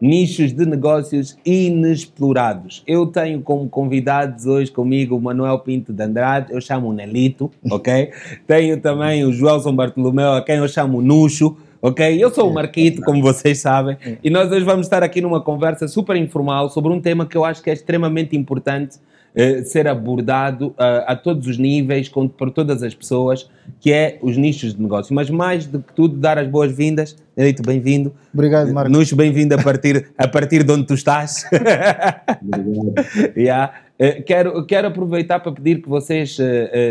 nichos de negócios inexplorados. Eu tenho como convidados hoje comigo o Manuel Pinto de Andrade, eu chamo o Nelito, ok? tenho também o Joelson Bartolomeu, a quem eu chamo Nuxo, ok? Eu sou o Marquito, como vocês sabem, e nós hoje vamos estar aqui numa conversa super informal sobre um tema que eu acho que é extremamente importante eh, ser abordado uh, a todos os níveis, com, por todas as pessoas, que é os nichos de negócio. Mas mais do que tudo, dar as boas-vindas. Nelito, bem-vindo. Obrigado, Marcos. Nuxo, bem-vindo a partir, a partir de onde tu estás. yeah. Uh, quero, quero aproveitar para pedir que vocês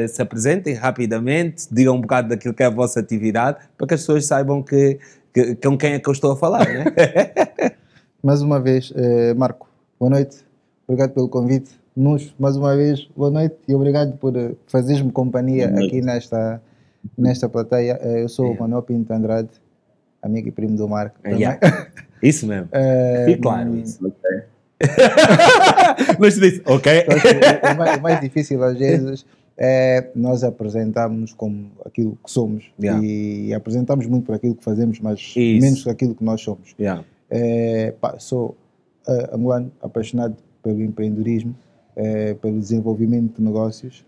se apresentem rapidamente, digam um bocado daquilo que é a vossa atividade, para que as pessoas saibam que, que com quem é que eu estou a falar. Né? Mais uma vez, Marco, boa noite. Obrigado pelo convite. Nos, mais uma vez, boa noite e obrigado por eh, fazeres-me companhia aqui nesta, nesta plateia. Eh, eu sou o Manuel Pinto Andrade, amigo e primo do Marco. Yeah. Isso mesmo. É, Fique claro isso. Ok. Mas disse, ok. o, mais, o mais difícil às vezes é nós apresentarmos como aquilo que somos yeah. e apresentamos muito por aquilo que fazemos, mas Isso. menos por aquilo que nós somos. Yeah. É, pá, sou uh, angolano, apaixonado pelo empreendedorismo eh, pelo desenvolvimento de negócios.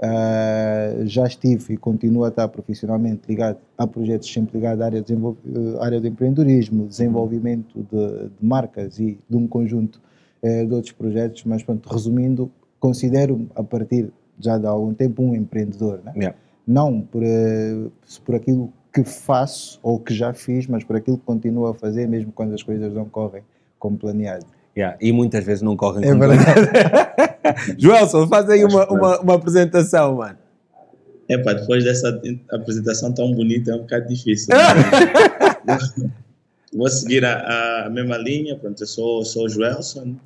Uh, já estive e continuo a estar profissionalmente ligado a projetos sempre ligados à área de, uh, área de empreendedorismo, desenvolvimento de, de, marcas e de um conjunto uh, de outros projetos, mas pronto, resumindo, considero a partir já de algum tempo um empreendedor, né? yeah. não por, por aquilo que faço ou que já fiz, mas por aquilo que continuo a fazer mesmo quando as coisas não correm como planeado. Yeah, e muitas vezes não correm é verdade. Joelson, faz aí uma, uma, uma, apresentação, mano. É pá, depois dessa apresentação tão bonita é um bocado difícil. Né? Vou seguir a, a, mesma linha. Pronto, eu sou, sou o Joelson.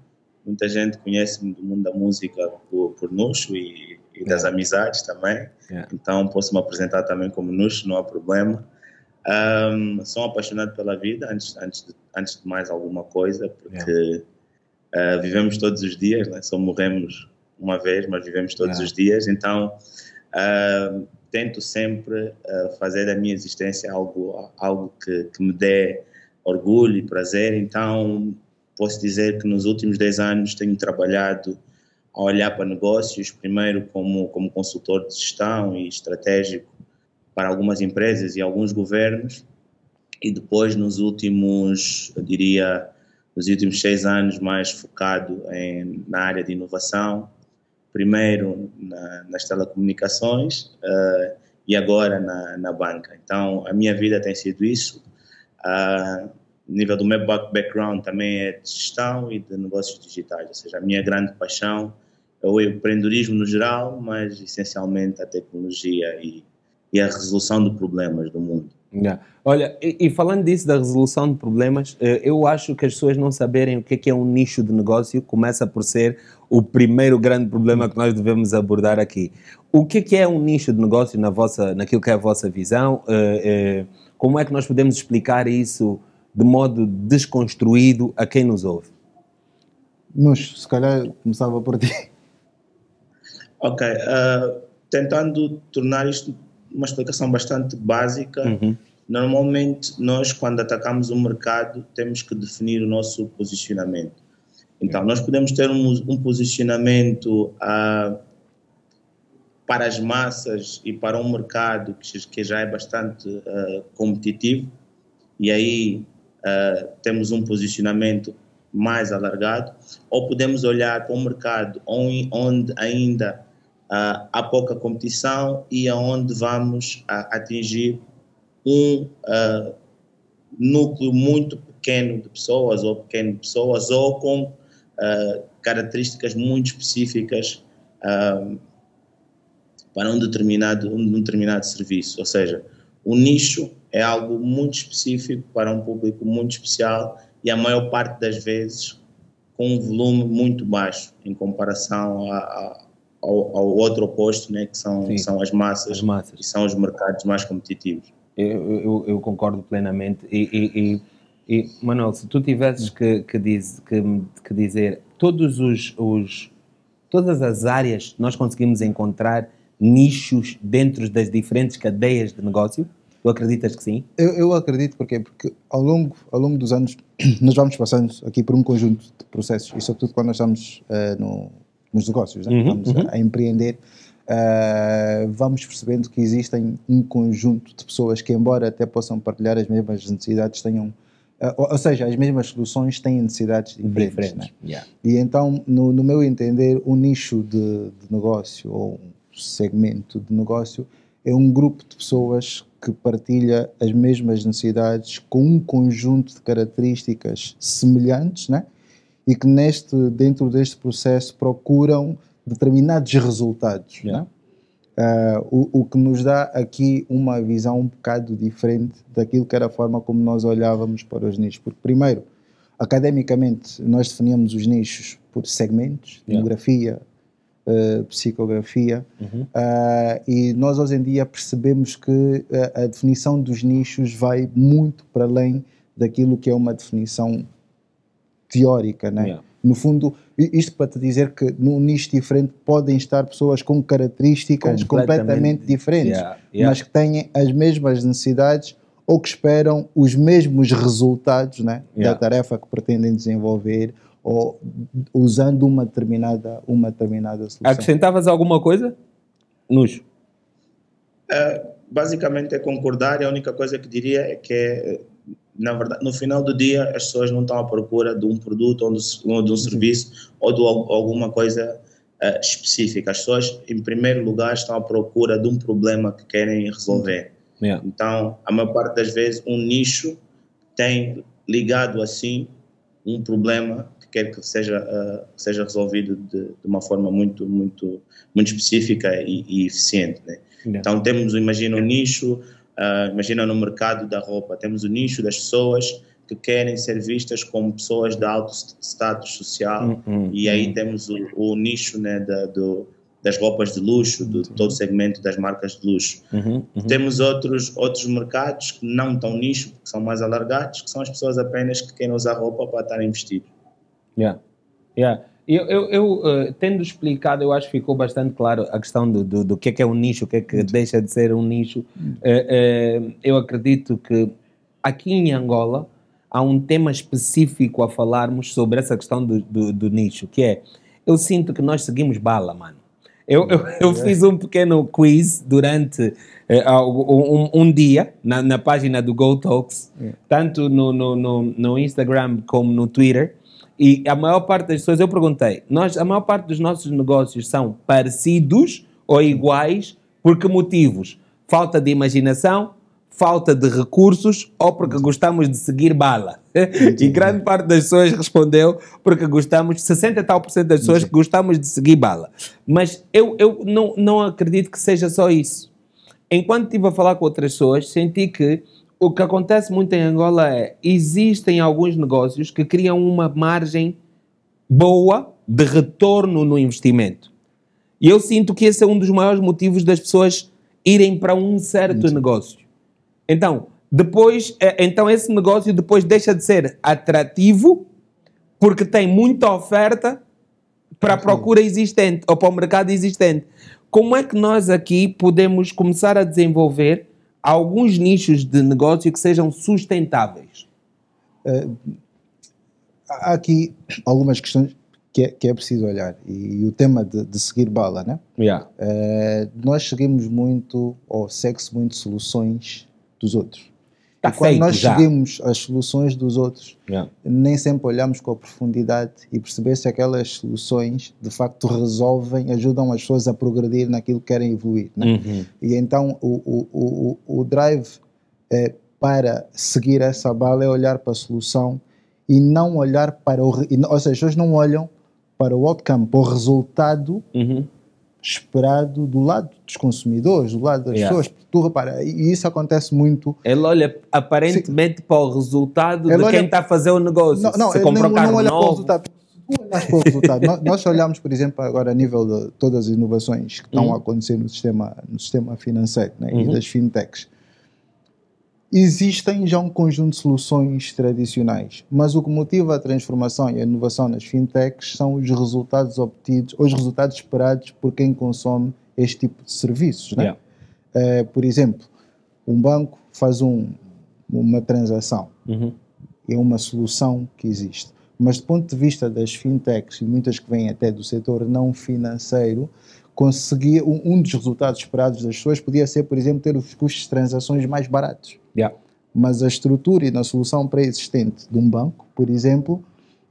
Muita gente conhece-me do mundo da música por, por Nuxo e, e das yeah. amizades também. Yeah. Então posso me apresentar também como Nuxo, não há problema. Um, sou apaixonado pela vida, antes, antes, de, antes de mais alguma coisa, porque. Yeah Uh, vivemos todos os dias, né? só morremos uma vez, mas vivemos todos os dias. Então, uh, tento sempre uh, fazer da minha existência algo, algo que, que, me dê orgulho e prazer. Então, posso dizer que nos últimos 10 anos tenho trabalhado a olhar para negócios, primeiro como, como consultor de gestão e estratégico para algumas empresas e alguns governos, e depois nos últimos, eu diria, nos últimos seis anos mais focado em, na área de inovação, primeiro na, nas telecomunicações uh, e agora na, na, banca. Então, a minha vida tem sido isso. Uh, nível do meu background também é de gestão e de negócios digitais, ou seja, a minha grande paixão é o empreendedorismo no geral, mas essencialmente a tecnologia e, e a resolução de problemas do mundo. Yeah. Olha, e, e, falando disso da resolução de problemas, eh, eu acho que as pessoas não saberem o que é, que é um nicho de negócio começa por ser o primeiro grande problema que nós devemos abordar aqui. O que é, que é um nicho de negócio na vossa, naquilo que é a vossa visão? Eh, eh, como é que nós podemos explicar isso de modo desconstruído a quem nos ouve? Nos, se calhar começava por ti. Ok, uh, tentando tornar isto uma explicação bastante básica. Uhum. Normalmente, nós, quando atacamos o mercado, temos que definir o nosso posicionamento. Então, nós podemos ter um, um posicionamento uh, para as massas e para um mercado que, que já é bastante uh, competitivo, e aí uh, temos um posicionamento mais alargado, ou podemos olhar para um mercado onde ainda uh, há pouca competição e aonde vamos uh, atingir um uh, núcleo muito pequeno de pessoas ou pequeno de pessoas ou com características muito específicas para um determinado, um determinado serviço. Ou seja, o nicho é algo muito específico para um público muito especial e a maior parte das vezes com um volume muito baixo em comparação a, a ao, ao outro oposto, né, que são, são as massas, as massas, que são os mercados mais competitivos. Eu, eu, eu concordo plenamente. E, e, e, e, Manuel, se tu tivesses que, que, diz, que, que dizer todos os, os, todas as áreas nós conseguimos encontrar nichos dentro das diferentes cadeias de negócio, Tu acreditas que sim? Eu, eu acredito porque porque ao longo ao longo dos anos nós vamos passando aqui por um conjunto de processos e sobretudo quando nós estamos eh, no, nos negócios, né? Uhum, estamos a, a empreender, eh, vamos percebendo que existem um conjunto de pessoas que embora até possam partilhar as mesmas necessidades tenham eh, ou, ou seja, as mesmas soluções têm necessidades diferentes. né? Diferentes. Yeah. E então, no, no meu entender, um nicho de, de negócio ou um segmento de negócio é um grupo de pessoas que partilha as mesmas necessidades com um conjunto de características semelhantes, né? E que neste, dentro deste processo procuram determinados resultados, Yeah. né? Ah, o, o que nos dá aqui uma visão um bocado diferente daquilo que era a forma como nós olhávamos para os nichos. Porque, primeiro, academicamente, nós definíamos os nichos por segmentos, Yeah. demografia, eh, psicografia, Uhum. ah, e nós hoje em dia percebemos que eh, a definição dos nichos vai muito para além daquilo que é uma definição teórica, né? Yeah. No fundo, isto para te dizer que num nicho diferente podem estar pessoas com características Completamente completamente, diferentes, Yeah, yeah. mas que têm as mesmas necessidades ou que esperam os mesmos resultados né, Yeah. da tarefa que pretendem desenvolver ou usando uma determinada, uma determinada solução. Acrescentavas alguma coisa? Nos. basicamente é concordar e a única coisa que diria é que é, na verdade no final do dia as pessoas não estão à procura de um produto ou de, um serviço ou de al- alguma coisa eh, específica as pessoas em primeiro lugar estão à procura de um problema que querem resolver Yeah. então a maior parte das vezes um nicho tem ligado assim um problema que quer que seja que seja resolvido de, de uma forma muito muito muito específica e, e eficiente né? Yeah. Então temos, imagina o nicho, ah, imagina no mercado da roupa, temos o nicho das pessoas que querem ser vistas como pessoas de alto st- status social Hum, hum, e aí hum. temos o, o nicho né, da, do, das roupas de luxo, do todo o segmento das marcas de luxo. Uhum, uhum. Temos outros, outros mercados que não tão nicho, que são mais alargados, que são as pessoas apenas que querem usar roupa para estarem vestidos. Yeah. Yeah. Eu, eu, eu, eh, tendo explicado, eu acho que ficou bastante claro a questão do, do, do que é que é um nicho, o que é que deixa de ser um nicho. Eh, eh, eu acredito que aqui em Angola há um tema específico a falarmos sobre essa questão do, do, do nicho, que é, eu sinto que nós seguimos bala, mano. Eu, eu, eu fiz um pequeno quiz durante algo- um, um dia na, na página do Go Talks, tanto no, no, no, no Instagram como no Twitter, e a maior parte das pessoas, eu perguntei, nós, a maior parte dos nossos negócios são parecidos ou iguais, por que motivos? Falta de imaginação, falta de recursos ou porque gostamos de seguir bala? e grande parte das pessoas respondeu porque gostamos, 60 e tal por cento das pessoas que gostamos de seguir bala. Mas eu, eu não, não acredito que seja só isso. Enquanto estive a falar com outras pessoas, senti que o que acontece muito em Angola é existem alguns negócios que criam uma margem boa de retorno no investimento. E eu sinto que esse é um dos maiores motivos das pessoas irem para um certo negócio. Então, depois, eh, então esse negócio depois deixa de ser atrativo porque tem muita oferta para a procura existente ou para o mercado existente. Como é que nós aqui podemos começar a desenvolver alguns nichos de negócio que sejam sustentáveis? Há aqui algumas questões que é, que é preciso olhar. E, o tema de, de seguir bala, né? Yeah. Eh, nós seguimos muito, ou segue-se muito, soluções dos outros. Tá quando feito nós já. seguimos as soluções dos outros, Yeah. nem sempre olhamos com a profundidade e perceber se aquelas soluções de facto resolvem, ajudam as pessoas a progredir naquilo que querem evoluir. Né? Uhum. E então o, o, o, o drive eh, para seguir essa bala é olhar para a solução e não olhar para o. Ou seja, as pessoas não olham para o outcome, para o resultado Uhum. Esperado do lado dos consumidores, do lado das Yeah. pessoas. Tu repara, e isso acontece muito. Ele olha aparentemente para o resultado Ele de olha- quem está a fazer o negócio. Não, não, Se não, não olha para o novo. resultado. Olhas para o resultado, nós, nós olhamos, por exemplo, agora a nível de todas as inovações que estão Uhum. a acontecer no sistema, no sistema financeiro né, Uhum. e das fintechs. Existem já um conjunto de soluções tradicionais, mas o que motiva a transformação e a inovação nas fintechs são os resultados obtidos, os resultados esperados por quem consome este tipo de serviços. Né? Yeah. Eh, por exemplo, um banco faz um, uma transação. Uhum. É uma solução que existe. Mas do ponto de vista das fintechs, e muitas que vêm até do setor não financeiro, conseguir um, um dos resultados esperados das pessoas podia ser, por exemplo, ter os custos de transações mais baratos. Yeah. Mas a estrutura e na solução pré-existente de um banco, por exemplo,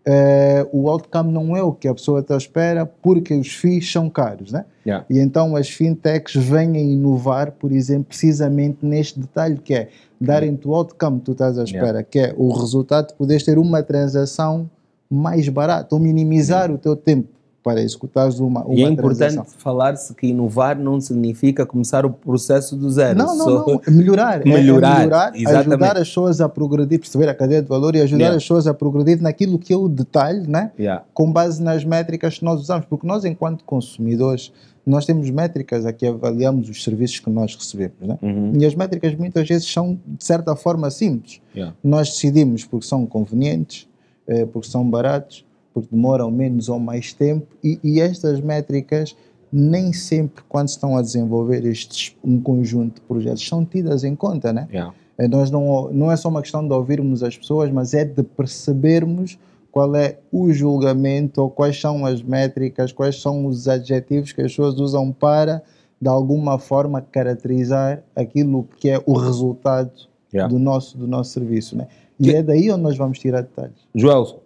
eh, o outcome não é o que a pessoa está à espera porque os FIIs são caros, né? Yeah. E então as fintechs vêm a inovar, por exemplo, precisamente neste detalhe que é darem-te o outcome que tu estás à espera, que é o resultado de poderes ter uma transação mais barata ou minimizar o teu tempo para executares uma, uma E é importante falar-se que inovar não significa começar o processo do zero. Não, não, não. Melhorar. É- Melhorar, É, melhorar exatamente. ajudar as pessoas a progredir, perceber a cadeia de valor e ajudar Yeah. as pessoas a progredir naquilo que é o detalhe, né? Yeah. com base nas métricas que nós usamos, porque nós, enquanto consumidores, nós temos métricas a que avaliamos os serviços que nós recebemos, né? Uhum. E as métricas muitas vezes são, de certa forma, simples. Yeah. Nós decidimos porque são convenientes, eh, porque são baratos, porque demoram menos ou mais tempo, e, e estas métricas nem sempre, quando estão a desenvolver estes, um conjunto de projetos, são tidas em conta, né? Yeah. É, Nós não, não é só uma questão de ouvirmos as pessoas, mas é de percebermos qual é o julgamento ou quais são as métricas, quais são os adjetivos que as pessoas usam para, de alguma forma, caracterizar aquilo que é o resultado Yeah. do, nosso, do nosso serviço. Né? E Que- é daí onde nós vamos tirar detalhes. Joelson,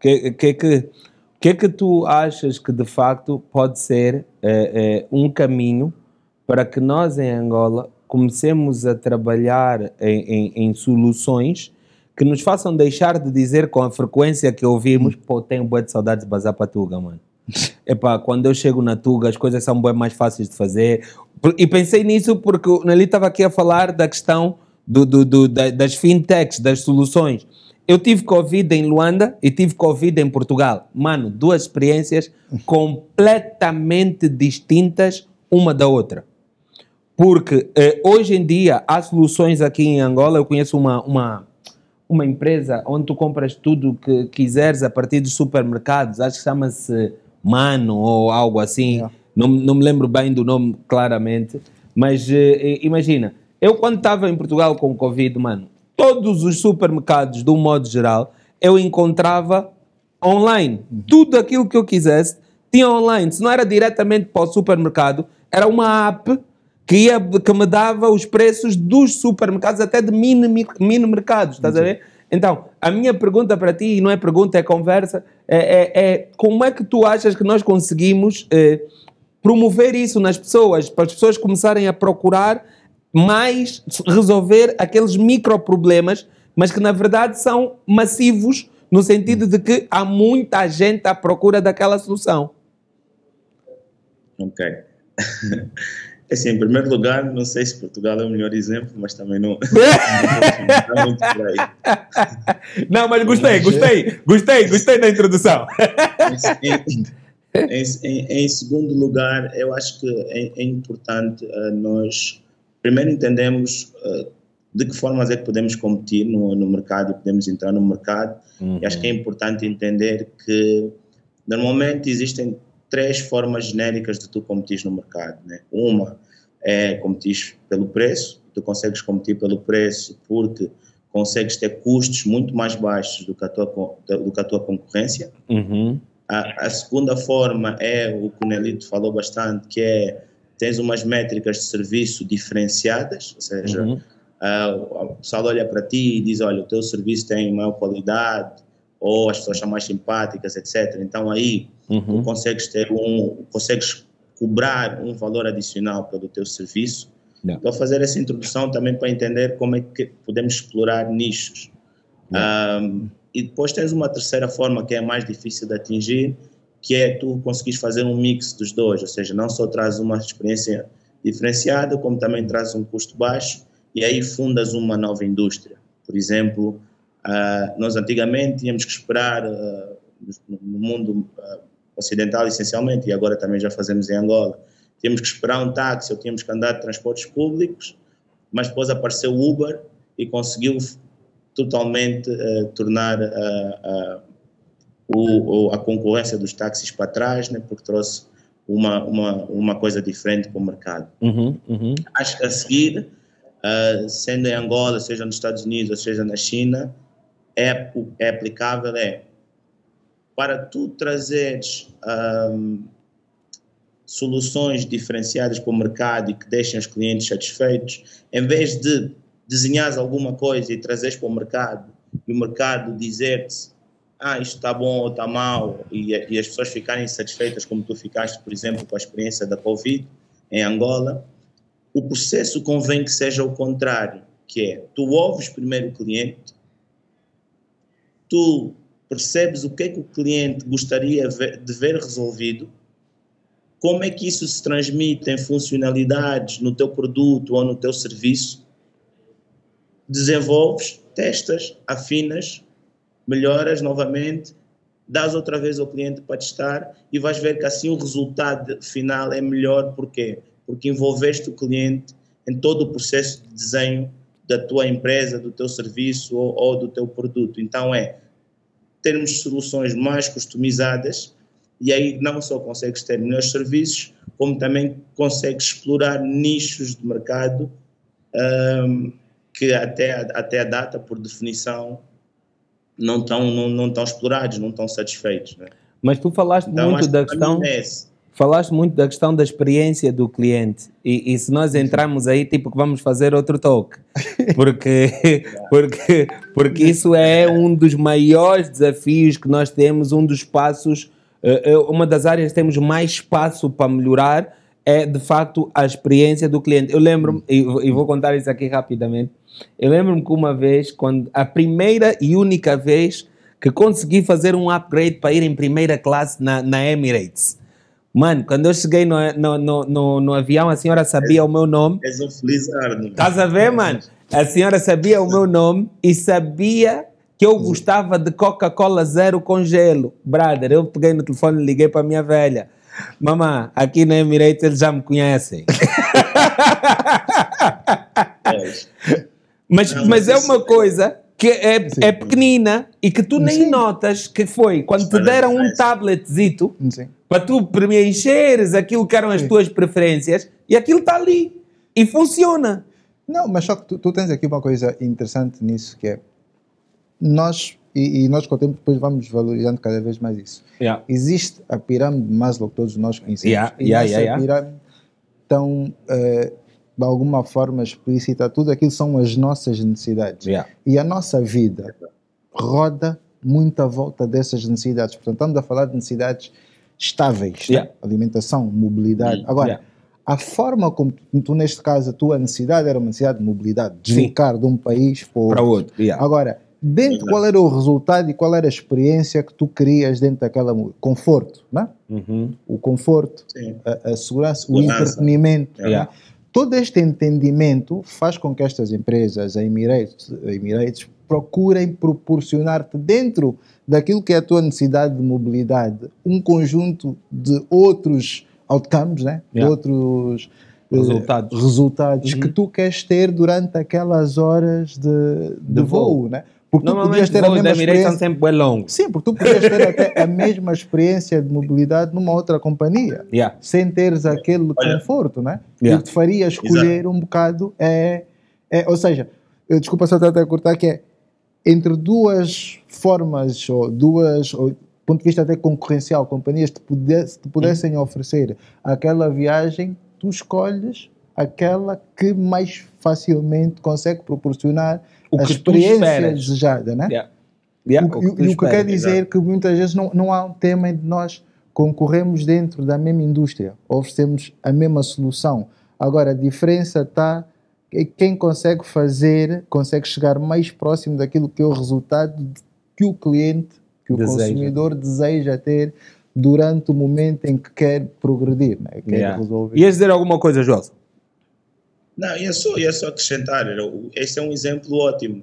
o que, que, que, que é que tu achas que de facto pode ser eh, eh, um caminho para que nós em Angola comecemos a trabalhar em, em- em soluções que nos façam deixar de dizer com a frequência que ouvimos, pô, tenho boa de saudades de bazar para Tuga, mano. Epá, quando eu chego na Tuga, as coisas são bem mais fáceis de fazer. E pensei nisso porque o Nelly estava aqui a falar da questão do, do- do- da- das fintechs, das soluções. Eu tive Covid em Luanda e tive Covid em Portugal. Mano, duas experiências completamente distintas uma da outra. Porque eh, hoje em dia há soluções aqui em Angola. Eu conheço uma, uma, uma empresa onde tu compras tudo o que quiseres a partir dos supermercados. Acho que chama-se Mano ou algo assim. Yeah. Não, não me lembro bem do nome claramente. Mas eh, imagina, eu quando estava em Portugal com Covid, mano, todos os supermercados, de um modo geral, eu encontrava online. Tudo aquilo que eu quisesse tinha online. Se não era diretamente para o supermercado, era uma app que, ia, que me dava os preços dos supermercados, até de mini, mini mercados, estás a ver? Então, a minha pergunta para ti, e não é pergunta, é conversa, é, é- é como é que tu achas que nós conseguimos eh, promover isso nas pessoas, para as pessoas começarem a procurar mais resolver aqueles microproblemas, mas que na verdade são massivos, no sentido de que há muita gente à procura daquela solução. Ok. Assim, em primeiro lugar, não sei se Portugal é o melhor exemplo, mas também não. não mas gostei, gostei, gostei, gostei da introdução. Em, em, em- segundo lugar, eu acho que é, é importante eh, nós primeiro entendemos eh, de que formas é que podemos competir no, no mercado e podemos entrar no mercado. E acho que é importante entender que normalmente existem três formas genéricas de tu competir no mercado. Né? Uma é competir pelo preço, tu consegues competir pelo preço porque consegues ter custos muito mais baixos do que a tua, do que a tua concorrência. Uhum. A, a segunda forma é o que o Nelito falou bastante, que é tens umas métricas de serviço diferenciadas, ou seja, Uhum. ah, o pessoal olha para ti e diz, olha, o teu serviço tem maior qualidade, ou as pessoas são mais simpáticas, etc. Então aí tu Uhum. consegues ter um, consegues cobrar um valor adicional pelo teu serviço. Yeah. Estou a fazer essa introdução também para entender como é que podemos explorar nichos. Um, e depois tens uma terceira forma que é mais difícil de atingir, que é tu conseguires fazer um mix dos dois, ou seja, não só traz uma experiência diferenciada, como também traz um custo baixo, e aí fundas uma nova indústria. Por exemplo, ah, nós antigamente tínhamos que esperar ah, no mundo ah, ocidental essencialmente, e agora também já fazemos em Angola, tínhamos que esperar um táxi ou tínhamos que andar de transportes públicos, mas depois apareceu o Uber e conseguiu totalmente tornar ah, o, a concorrência dos táxis para trás, né, porque trouxe uma, uma, uma coisa diferente para o mercado. Uhum. Uhum. Acho que a seguir uh, sendo em Angola, seja nos Estados Unidos, ou seja na China, é, é aplicável é para tu trazeres um, soluções diferenciadas para o mercado e que deixem os clientes satisfeitos, em vez de desenhares alguma coisa e trazeres para o mercado e o mercado dizer-te ah, isto está bom ou está mal? E, e as pessoas ficarem satisfeitas como tu ficaste, por exemplo, com a experiência da Covid em Angola, o processo convém que seja o contrário, que é, tu ouves primeiro o cliente, tu percebes o que é que o cliente gostaria de ver resolvido, como é que isso se transmite em funcionalidades no teu produto ou no teu serviço, desenvolves, testas, afinas, melhoras novamente, dás outra vez ao cliente para testar e vais ver que assim o resultado final é melhor. Porquê? Porque envolveste o cliente em todo o processo de desenho da tua empresa, do teu serviço ou, ou do teu produto. Então é termos soluções mais customizadas e aí não só consegues ter melhores serviços, como também consegues explorar nichos de mercado um, que até, até a data, por definição, não estão não, não tão explorados, não estão satisfeitos. Né? Mas tu falaste então, muito da questão. É falaste muito da questão da experiência do cliente e, e, se nós entrarmos aí tipo que vamos fazer outro toque porque porque porque isso é um dos maiores desafios que nós temos um dos passos eh, eh, uma das áreas que temos mais espaço para melhorar é de facto a experiência do cliente eu lembro e, e vou contar isso aqui rapidamente eu lembro-me que uma vez quando a primeira e única vez que consegui fazer um upgrade para ir em primeira classe na, na Emirates Mano, quando eu cheguei no, no, no, no, no avião, a senhora sabia o meu nome. És um felizardo. Estás a ver, mano? A senhora sabia o meu nome e sabia que eu gostava de Coca-Cola zero com gelo. Brother, eu peguei no telefone e liguei para a minha velha. Mamã, aqui na Emirates eles já me conhecem. mas, mas é uma coisa que é, é pequenina e que tu nem Sim. notas que foi quando te deram um tabletzito para tu preencheres aquilo que eram as tuas preferências e aquilo está ali e funciona. Não, mas só que tu, tu, tens aqui uma coisa interessante nisso que é nós e, e, nós com o tempo depois vamos valorizando cada vez mais isso. Yeah. Existe a pirâmide de Maslow que todos nós conhecemos. Yeah, e yeah, nessa yeah, pirâmide estão uh, de alguma forma explícita, tudo aquilo são as nossas necessidades. E a nossa vida roda muito à volta dessas necessidades. Portanto, estamos a falar de necessidades estáveis, né? alimentação, mobilidade. Agora, yeah. a forma como tu, neste caso, a tua necessidade era uma necessidade de mobilidade, deslocar de um país para outro. Para outro. Agora, dentro qual era o resultado e qual era a experiência que tu querias dentro daquela conforto, né? Uhum. O conforto, a, a, segurança, o entretenimento. Né? Todo este entendimento faz com que estas empresas, a Emirates, a Emirates procurem proporcionar-te dentro daquilo que é a tua necessidade de mobilidade um conjunto de outros outcomes, né? Yeah. de outros eh, resultados, resultados uhum. que tu queres ter durante aquelas horas de, de, de voo. voo. Né? Porque tu podias ter a mesma experiência. sempre bem longos. Sim, porque tu podias ter até a mesma experiência de mobilidade numa outra companhia, yeah. sem teres aquele Olha. conforto, né? Yeah. E o que te faria escolher Exato. um bocado é, é, ou seja, eu, desculpa só até cortar que é entre duas formas ou duas ou, ponto de vista até concorrencial, companhias te, pudesse, te pudessem uhum. oferecer aquela viagem, tu escolhes aquela que mais facilmente consegue proporcionar o a experiência desejada, né? Yeah. Yeah, o, o, que, o que quer dizer Exato. que muitas vezes não, não há um tema de nós concorremos dentro da mesma indústria, oferecemos a mesma solução. Agora, a diferença está quem consegue fazer, consegue chegar mais próximo daquilo que é o resultado que o cliente, que o deseja. consumidor deseja ter durante o momento em que quer progredir, né? quer yeah. resolver. Ias dizer alguma coisa, João? Não, ia só, ia só acrescentar, este é um exemplo ótimo.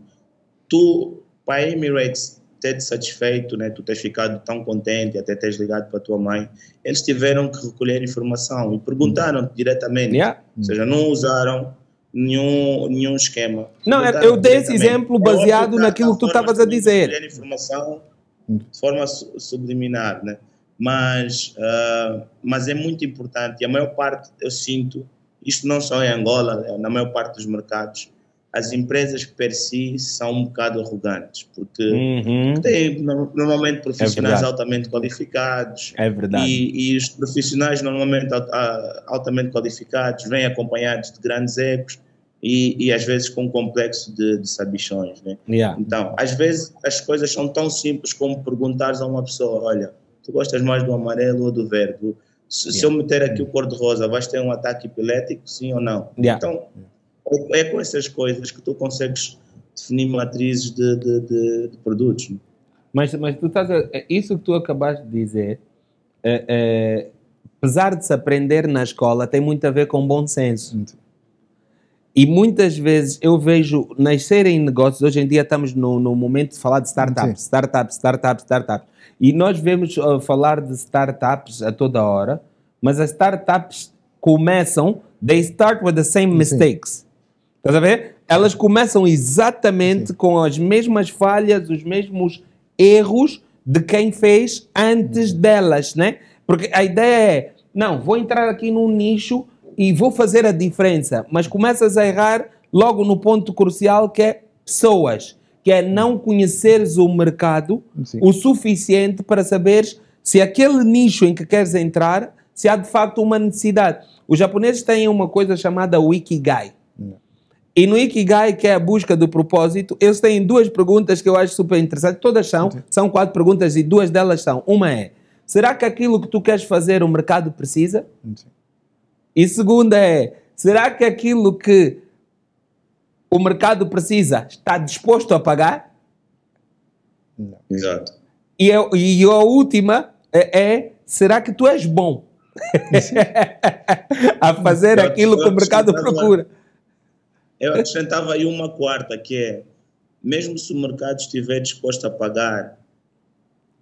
Tu, para a Emirates ter satisfeito, né, tu tens ficado tão contente, até teres ligado para a tua mãe, eles tiveram que recolher informação e perguntaram diretamente, yeah. ou seja, não usaram nenhum, nenhum esquema. Não, eu dei esse exemplo baseado é naquilo que tu estavas a dizer. Recolher informação de forma subliminar, né? Mas, uh, mas é muito importante e a maior parte eu sinto isto não só em Angola, é na maior parte dos mercados, as empresas per si são um bocado arrogantes, porque Uhum. têm no- normalmente profissionais verdade. altamente qualificados, É verdade. e, e os profissionais normalmente altamente qualificados vêm acompanhados de grandes egos e, e às vezes com um complexo de, de sabichões, né? Yeah. Então, às vezes as coisas são tão simples como perguntares a uma pessoa, olha, tu gostas mais do amarelo ou do verde? Se, se eu meter aqui o cor-de-rosa, vais ter um ataque epilético, sim ou não? Yeah. Então, é, é com essas coisas que tu consegues definir matrizes de, de, de- de produtos. né? Mas, mas tu estás a, é isso que tu acabaste de dizer, é, é, apesar de se aprender na escola, tem muito a ver com bom senso. E muitas vezes eu vejo nascerem negócios, hoje em dia estamos no, no momento de falar de startups, startups, startups, startups. E nós vemos uh, falar de startups a toda hora, mas as startups começam, they start with the same mistakes. Estás a ver? Elas começam exatamente com as mesmas falhas, os mesmos erros de quem fez antes delas, né? Porque a ideia é, não, vou entrar aqui num nicho e vou fazer a diferença, mas começas a errar logo no ponto crucial que é pessoas, que é não conheceres o mercado Sim. o suficiente para saberes se aquele nicho em que queres entrar, se há de facto uma necessidade. Os japoneses têm uma coisa chamada Wikigai. E no Ikigai, que é a busca do propósito, eles têm duas perguntas que eu acho super interessantes. Todas são, são quatro perguntas e duas delas são. Uma é, será que aquilo que tu queres fazer o mercado precisa? Sim. E segunda é, será que aquilo que o mercado precisa está disposto a pagar? Exato. E a, e a última é, é, será que tu és bom a fazer Eu- aquilo que o mercado procura? Eu acrescentava aí uma quarta, que é, mesmo se o mercado estiver disposto a pagar,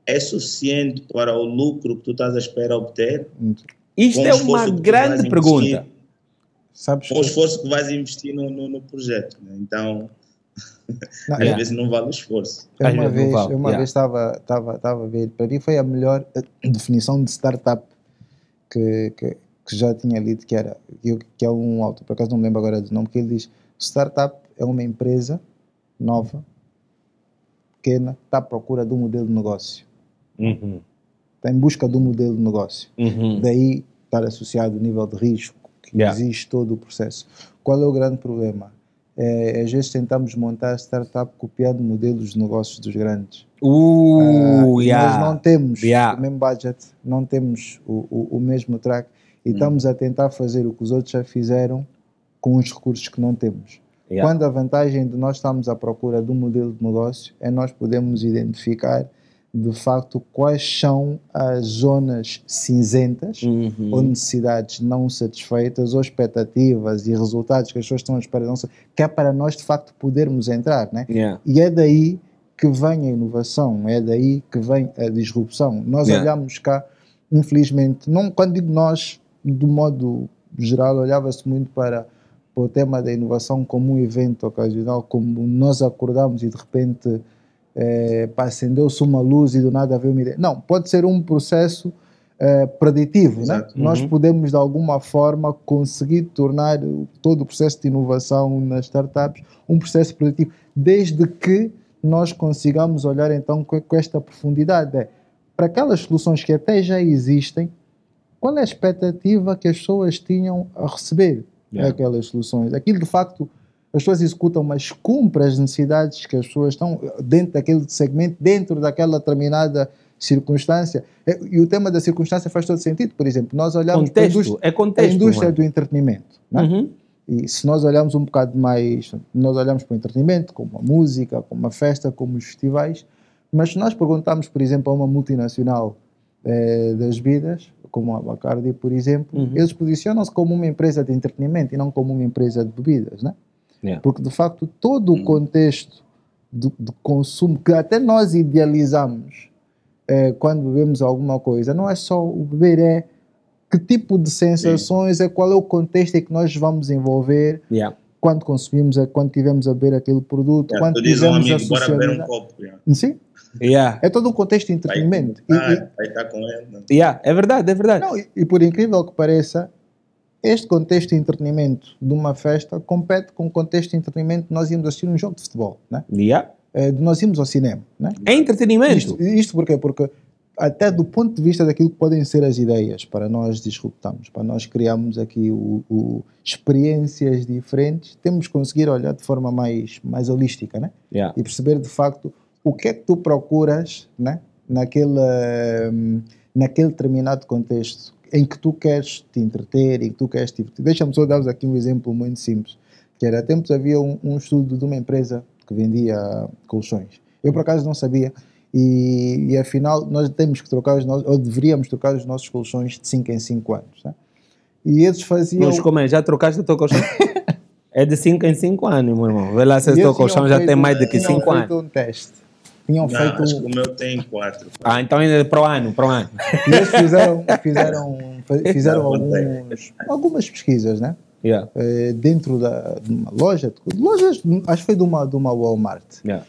é suficiente para o lucro que tu estás à espera obter? Isto é uma grande investir, pergunta. Sabes Com o esforço que vais investir no, no, no projeto. né? Então, Não, às Yeah. vezes não vale o esforço. Eu Às uma vez, vale, eu uma yeah. vez estava estava estava a ver, para mim foi a melhor eh, definição de startup que, que, que já tinha lido, que era que, é um autor, por acaso não me lembro agora do nome, que ele diz: startup é uma empresa nova, pequena, está à procura de um modelo de negócio, Uhum, está em busca de um modelo de negócio. uhum. Daí estar associado o nível de risco Yeah. existe todo o processo. Qual é o grande problema? É, às vezes tentamos montar startup copiando modelos de negócios dos grandes. Uh, e yeah. Nós não temos Yeah. o mesmo budget, não temos o, o, o mesmo track e Hum. estamos a tentar fazer o que os outros já fizeram com os recursos que não temos. Yeah. Quando a vantagem de nós estarmos à procura de um modelo de negócio é nós podemos identificar de facto quais são as zonas cinzentas Uhum. ou necessidades não satisfeitas ou expectativas e resultados que as pessoas estão à espera, não sei, que é para nós de facto podermos entrar, né? Yeah. E é daí que vem a inovação, é daí que vem a disrupção. Nós Yeah. olhamos cá, infelizmente, não, quando digo nós, do modo geral, olhava-se muito para, para o tema da inovação como um evento ocasional, como nós acordamos e de repente pá, acendeu-se uma luz e do nada veio uma ideia. Não, pode ser um processo eh, preditivo, né? Exato. Nós Uhum. podemos de alguma forma conseguir tornar todo o processo de inovação nas startups um processo preditivo, desde que nós consigamos olhar então com, com esta profundidade. É, para aquelas soluções que até já existem, qual é a expectativa que as pessoas tinham a receber Yeah. aquelas soluções? Aquilo de facto as pessoas executam, mas cumpre as necessidades que as pessoas estão dentro daquele segmento, dentro daquela determinada circunstância. É, E o tema da circunstância faz todo sentido. Por exemplo, nós olhamos para a Contexto, indústria, é a contexto. indústria mano. do entretenimento. né? Uhum. E se nós olharmos um bocado mais, nós olhamos para o entretenimento, como a música, como a festa, como os festivais, mas se nós perguntarmos, por exemplo, a uma multinacional eh, das bebidas, como a Bacardi, por exemplo, Uhum. eles posicionam-se como uma empresa de entretenimento e não como uma empresa de bebidas, né? Yeah. Porque, de facto, todo o contexto do, do consumo, que até nós idealizamos eh, quando bebemos alguma coisa, não é só o beber, é que tipo de sensações, é qual é o contexto em que nós vamos envolver Yeah. quando consumimos, é quando tivemos a beber aquele produto, Yeah, quando um tivemos a bora beber um copo. yeah. Sim, Yeah. é todo um contexto de Vai, entretenimento. Vai, e- vai estar com ele. não. Yeah. É verdade, é verdade. Não, e, e por incrível que pareça, este contexto de entretenimento de uma festa compete com o contexto de entretenimento de nós íamos assistir um jogo de futebol, né? Yeah. Eh, de nós íamos ao cinema, né? É entretenimento. Isto, isto porquê? Porque até do ponto de vista daquilo que podem ser as ideias para nós disruptarmos, para nós criarmos aqui o, o- experiências diferentes, temos que conseguir olhar de forma mais, mais holística, né? Yeah. e perceber de facto o que é que tu procuras né? naquele, hum, naquele determinado contexto em que tu queres te entreter, em que tu queres te... Deixa-me só dar-vos aqui um exemplo muito simples, que era, há tempos havia um, um estudo de uma empresa que vendia colchões. Eu, por acaso, não sabia, e, e afinal nós temos que trocar os nossos, ou deveríamos trocar os nossos colchões de 5 em 5 anos. Né? E eles faziam... Mas como é? Já trocaste o teu colchão? é de 5 em 5 anos, meu irmão. Vê lá se e o teu colchão já feito- tem mais de que tinham 5 feito anos. um teste. Tinham Não, feito acho que o meu tem quatro. Ah, então ainda é para o ano, para o ano. E eles fizeram, fizeram, fizeram Não, alguns, algumas pesquisas, né? Yeah. Eh, dentro da, de uma loja, de- lojas, acho que foi de uma, de uma Walmart. Yeah.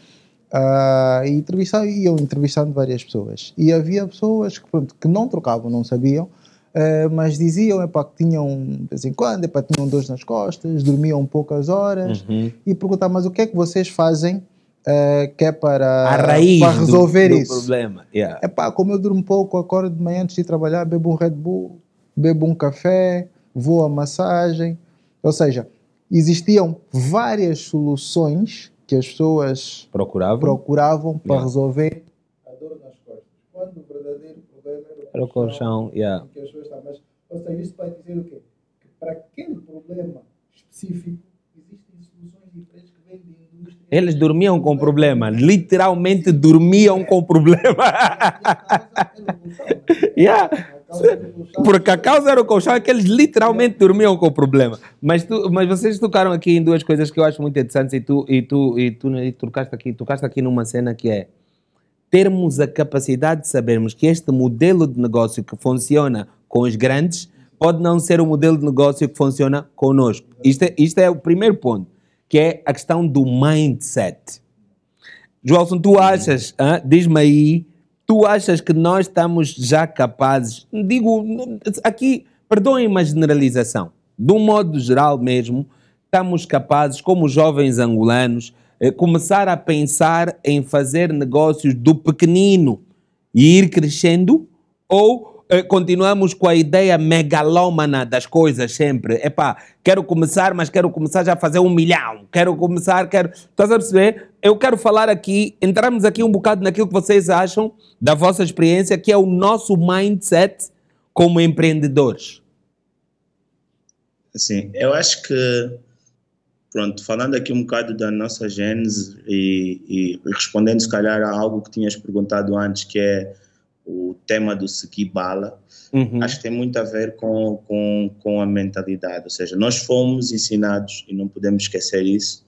Ah, e entrevistar, iam entrevistando várias pessoas. E havia pessoas que, pronto, que não trocavam, não sabiam, eh, mas diziam epá, que tinham, de vez em quando, epá, tinham dores nas costas, dormiam poucas horas. Uhum. E perguntar, mas o que é que vocês fazem eh, que é para, A raiz para do- resolver do, isso? problema. Yeah. É pá, como eu durmo pouco, acordo de manhã antes de ir trabalhar, bebo um Red Bull, bebo um café, vou à massagem. Ou seja, existiam várias soluções que as pessoas Procurava. procuravam para Yeah. resolver a dor nas costas. Quando o verdadeiro problema Era o colchão. Yeah. que as pessoas estão. Mas, ou seja, isso vai dizer o quê? Que para aquele problema específico existem soluções diferentes que vêm de indústria. Eles dormiam com problema. Literalmente dormiam com problema. yeah. Porque a causa era o colchão, é que eles literalmente dormiam com o problema. Mas, tu, mas vocês tocaram aqui em duas coisas que eu acho muito interessantes e tu, e tu, e tu, e tocaste, aqui, tocaste aqui numa cena que é termos a capacidade de sabermos que este modelo de negócio que funciona com os grandes pode não ser o modelo de negócio que funciona conosco. Isto é, isto é o primeiro ponto, que é a questão do mindset. Joelson, tu achas, diz-me aí, tu achas que nós estamos já capazes, digo, aqui, perdoem-me a generalização, de um modo geral mesmo, estamos capazes, como jovens angolanos, eh, começar a pensar em fazer negócios do pequenino e ir crescendo, ou continuamos com a ideia megalómana das coisas sempre. Epá, quero começar, mas quero começar já a fazer um milhão. Quero começar, quero... Estás a perceber? Eu quero falar aqui, entramos aqui um bocado naquilo que vocês acham da vossa experiência, que é o nosso mindset como empreendedores. Sim, eu acho que, pronto, falando aqui um bocado da nossa gênese e, e respondendo se calhar a algo que tinhas perguntado antes, que é o tema do seguir bala, Uhum. acho que tem muito a ver com, com, com a mentalidade, ou seja, nós fomos ensinados, e não podemos esquecer isso,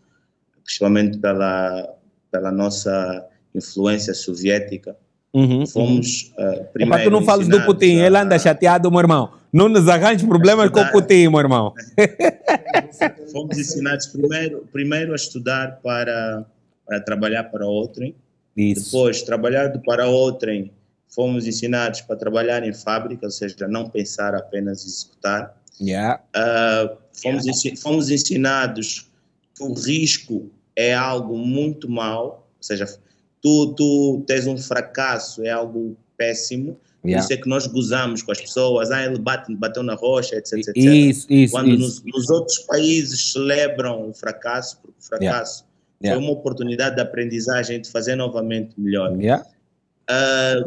principalmente pela, pela nossa influência soviética, Uhum. fomos uh, Epá, primeiro tu não falas do Putin, ele anda chateado, meu irmão. Não nos arranjes problemas com o. Putin, meu irmão. fomos ensinados primeiro, primeiro a estudar para, para trabalhar para outrem, Isso. depois trabalhar para outrem, fomos ensinados para trabalhar em fábrica, ou seja, não pensar apenas executar. Yeah. Ah, fomos, ensi- fomos ensinados que o risco é algo muito mau, ou seja, tu, tu tens um fracasso, é algo péssimo, Yeah. isso é que nós gozamos com as pessoas, ah, ele bate, bateu na rocha, etc, etc. Isso, isso, Quando isso. nos, nos outros países celebram o fracasso, porque o fracasso Yeah. foi uma oportunidade de aprendizagem de fazer novamente melhor. Yeah. Ah,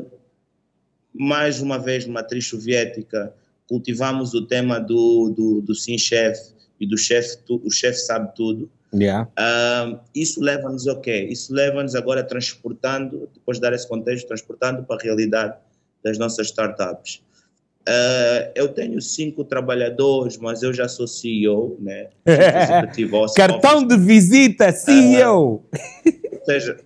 mais uma vez, numa matriz soviética, cultivamos o tema do, do, do sim chefe e do chefe, o chefe sabe tudo. Yeah. Ah, isso leva-nos ao quê? Isso leva-nos agora transportando, depois de dar esse contexto, transportando para a realidade das nossas startups. Ah, eu tenho cinco trabalhadores, mas eu já sou CEO, né? Cartão de visita, CEO. Ou seja,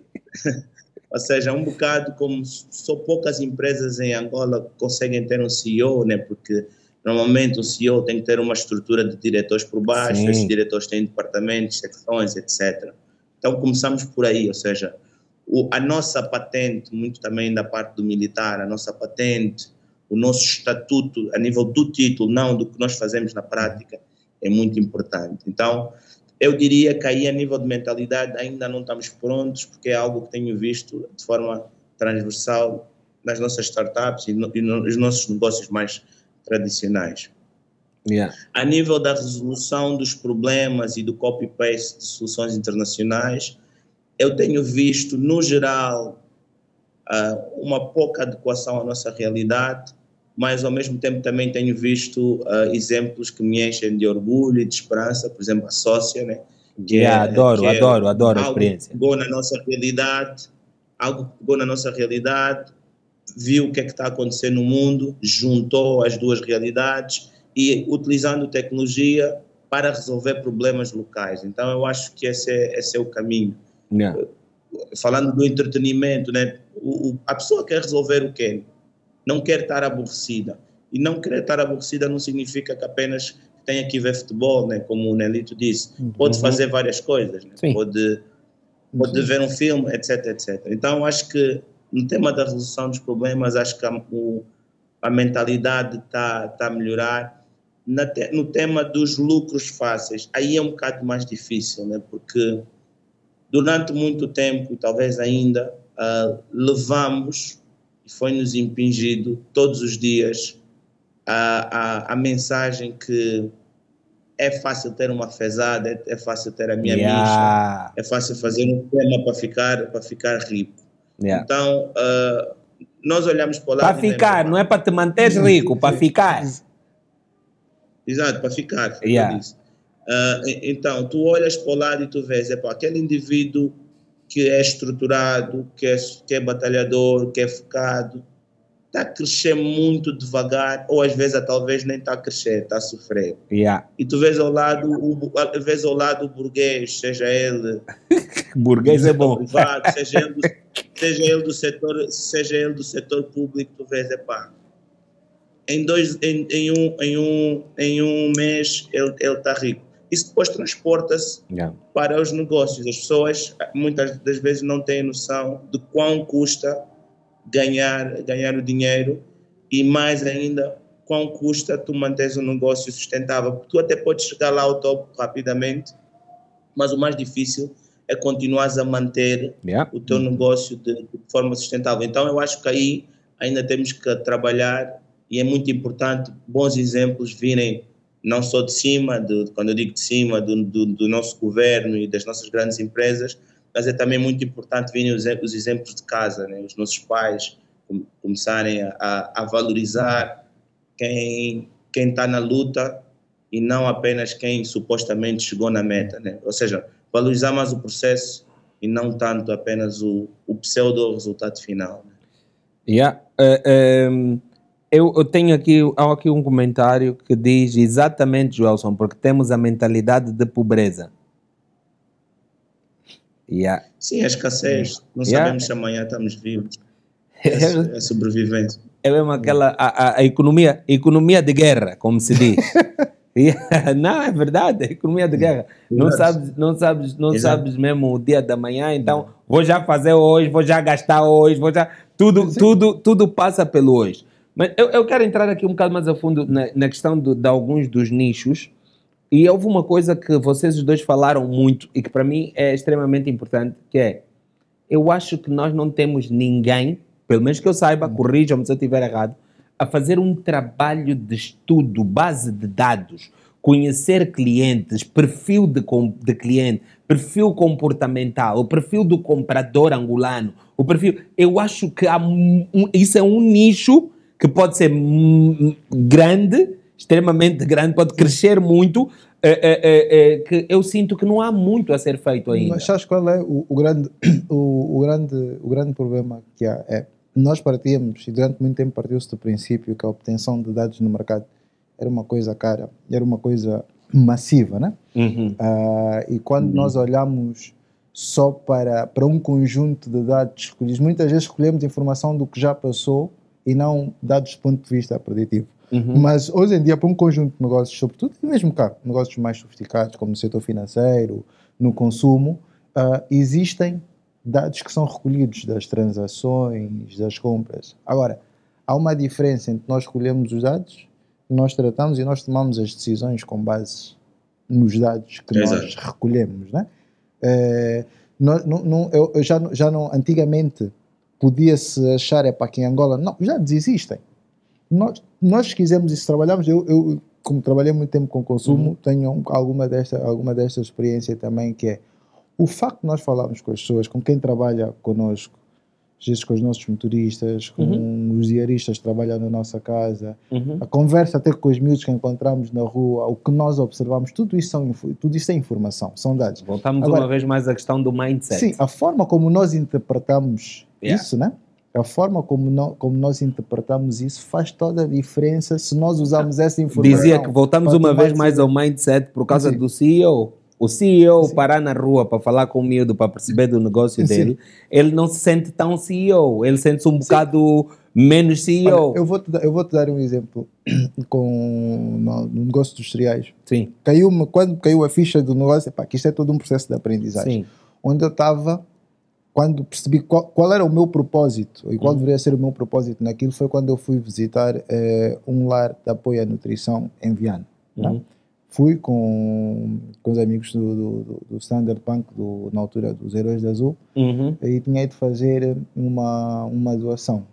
ou seja, um bocado como só poucas empresas em Angola conseguem ter um CEO, né? Porque normalmente um CEO tem que ter uma estrutura de diretores por baixo, Sim. esses diretores têm departamentos, secções, etc. Então começamos por aí, ou seja, o- a nossa patente, muito também da parte do militar, a nossa patente o nosso estatuto a nível do título, não do que nós fazemos na prática, é muito importante. Então, eu diria que aí a nível de mentalidade ainda não estamos prontos, porque é algo que tenho visto de forma transversal nas nossas startups e, no, e nos nossos negócios mais tradicionais. Yeah. A nível da resolução dos problemas e do copy-paste de soluções internacionais, eu tenho visto, no geral, uh, uma pouca adequação à nossa realidade, mas ao mesmo tempo também tenho visto uh, exemplos que me enchem de orgulho e de esperança, por exemplo, a Sócia, né? Que yeah, é, adoro, que adoro, é adoro a experiência. Algo que pegou na nossa realidade, algo que pegou na nossa realidade, viu o que é que está acontecendo no mundo, juntou as duas realidades e utilizando tecnologia para resolver problemas locais. Então, eu acho que esse é, esse é o caminho. Yeah. Falando do entretenimento, né? O, o, a pessoa quer resolver o quê? Não quer estar aborrecida. E não querer estar aborrecida não significa que apenas tenha que ver futebol, né? como o Nelito disse. Uhum. Pode fazer várias coisas. Né? Pode, pode ver um filme, etc, etc. Então, acho que no tema da resolução dos problemas, acho que a, o, a mentalidade está tá a melhorar te, no tema dos lucros fáceis, aí é um bocado mais difícil, né? porque durante muito tempo, e talvez ainda, uh, levamos e foi-nos impingido todos os dias a, a, a, mensagem que é fácil ter uma fezada, é, é fácil ter a minha yeah. é fácil fazer um tema para ficar, para ficar rico. Yeah. Então, uh, nós olhamos para lá. Para ficar, não é para te manter rico, para ficar. Exato, para ficar. Yeah. Uh, então, tu olhas para o lado e tu vês, é para aquele indivíduo que é estruturado, que é, que é batalhador, que é focado, está a crescer muito devagar, ou às vezes talvez nem está a crescer, está a sofrer. Yeah. E tu vês ao lado o, vês ao lado o burguês, seja ele burguês é bom. Privado, seja, ele do, seja ele do setor, seja ele do setor público, tu vês, é pá, em, dois, em, em, um, em, um, em um mês ele está rico. Isso depois transporta-se yeah. para os negócios. As pessoas muitas das vezes não têm noção de quão custa ganhar, ganhar o dinheiro e mais ainda quão custa tu manteres um negócio sustentável. Tu até podes chegar lá ao topo rapidamente, mas o mais difícil é continuar a manter yeah. o teu negócio de, de forma sustentável. Então eu acho que aí ainda temos que trabalhar e é muito importante bons exemplos virem não só de cima, de, quando eu digo de cima, do, do, do, nosso governo e das nossas grandes empresas, mas é também muito importante virem os, os exemplos de casa, né? os nossos pais começarem a, a valorizar quem quem está na luta e não apenas quem supostamente chegou na meta, né? Ou seja, valorizar mais o processo e não tanto apenas o, o pseudo resultado final. Né? Yeah. Uh, um eu, eu, tenho aqui, aqui um comentário que diz exatamente, Joelson, porque temos a mentalidade de pobreza. Yeah. Sim, a escassez. Não yeah. sabemos se amanhã estamos vivos. É, é sobrevivência. É mesmo aquela a, a, economia, economia de guerra, como se diz. não, é verdade, é economia de guerra. Não sabes, não sabes, não sabes mesmo o dia da manhã, então vou já fazer hoje, vou já gastar hoje, vou já tudo, tudo, tudo passa pelo hoje. Mas eu, eu quero entrar aqui um bocado mais a fundo na, na questão do, de alguns dos nichos. E houve uma coisa que vocês dois falaram muito e que para mim é extremamente importante, que é, eu acho que nós não temos ninguém, pelo menos que eu saiba, corrijam-me se eu estiver errado, a fazer um trabalho de estudo, base de dados, conhecer clientes, perfil de, de cliente, perfil comportamental, o perfil do comprador angolano, o perfil. Eu acho que um, isso é um nicho que pode ser grande, extremamente grande, pode crescer muito, é, é, é, que eu sinto que não há muito a ser feito ainda. Mas sabes qual é o, o grande, o, o, grande, o grande problema que há? É, nós partíamos, e durante muito tempo partiu-se do princípio que a obtenção de dados no mercado era uma coisa cara, era uma coisa massiva, né? Uhum. Uh, e quando uhum. nós olhamos só para, para um conjunto de dados escolhidos, muitas vezes escolhemos informação do que já passou e não dados do ponto de vista preditivo. Uhum. Mas hoje em dia, para um conjunto de negócios, sobretudo, e mesmo cá, negócios mais sofisticados, como no setor financeiro, no consumo, uh, existem dados que são recolhidos das transações, das compras. Agora, há uma diferença entre nós escolhemos os dados, nós tratamos e nós tomamos as decisões com base nos dados que nós Exato. recolhemos, né? Eh, não, não, eu, eu já, já não, antigamente podia-se achar, é para aqui em Angola, não, os dados existem. Nós, nós quisemos isso, trabalhamos, eu, eu como trabalhei muito tempo com consumo, tenho um- alguma desta, alguma desta experiência também, que é o facto de nós falarmos com as pessoas, com quem trabalha connosco, às vezes com os nossos motoristas, com os diaristas que trabalham na nossa casa, Uhum. a conversa até com os miúdos que encontramos na rua, o que nós observamos, tudo isso, são, tudo isso é informação, são dados. Voltamos Agora- uma vez mais à questão do mindset. Sim, a forma como nós interpretamos Yeah. isso, né? A forma como, como nós interpretamos isso faz toda a diferença se nós usarmos essa informação. Dizia que voltamos uma vez mais ao mindset por causa Sim. do CEO. O CEO Sim. parar na rua para falar com o miúdo para perceber do negócio Sim. dele, ele não se sente tão CEO, ele sente-se um bocado menos CEO. Olha, eu, vou te dar, eu vou te dar um exemplo com no, no negócio dos cereais. Sim, Caiu quando caiu a ficha do negócio, epá, que isto é todo um processo de aprendizagem. sim. onde eu estava, quando percebi qual, qual era o meu propósito e qual Uhum. deveria ser o meu propósito naquilo, foi quando eu fui visitar eh, um lar de apoio à nutrição em Viana. né? Uhum. Fui com, com os amigos do, do, do- Standard Bank, do, na altura dos Heróis de Azul, Uhum. e tinha de fazer uma, uma doação.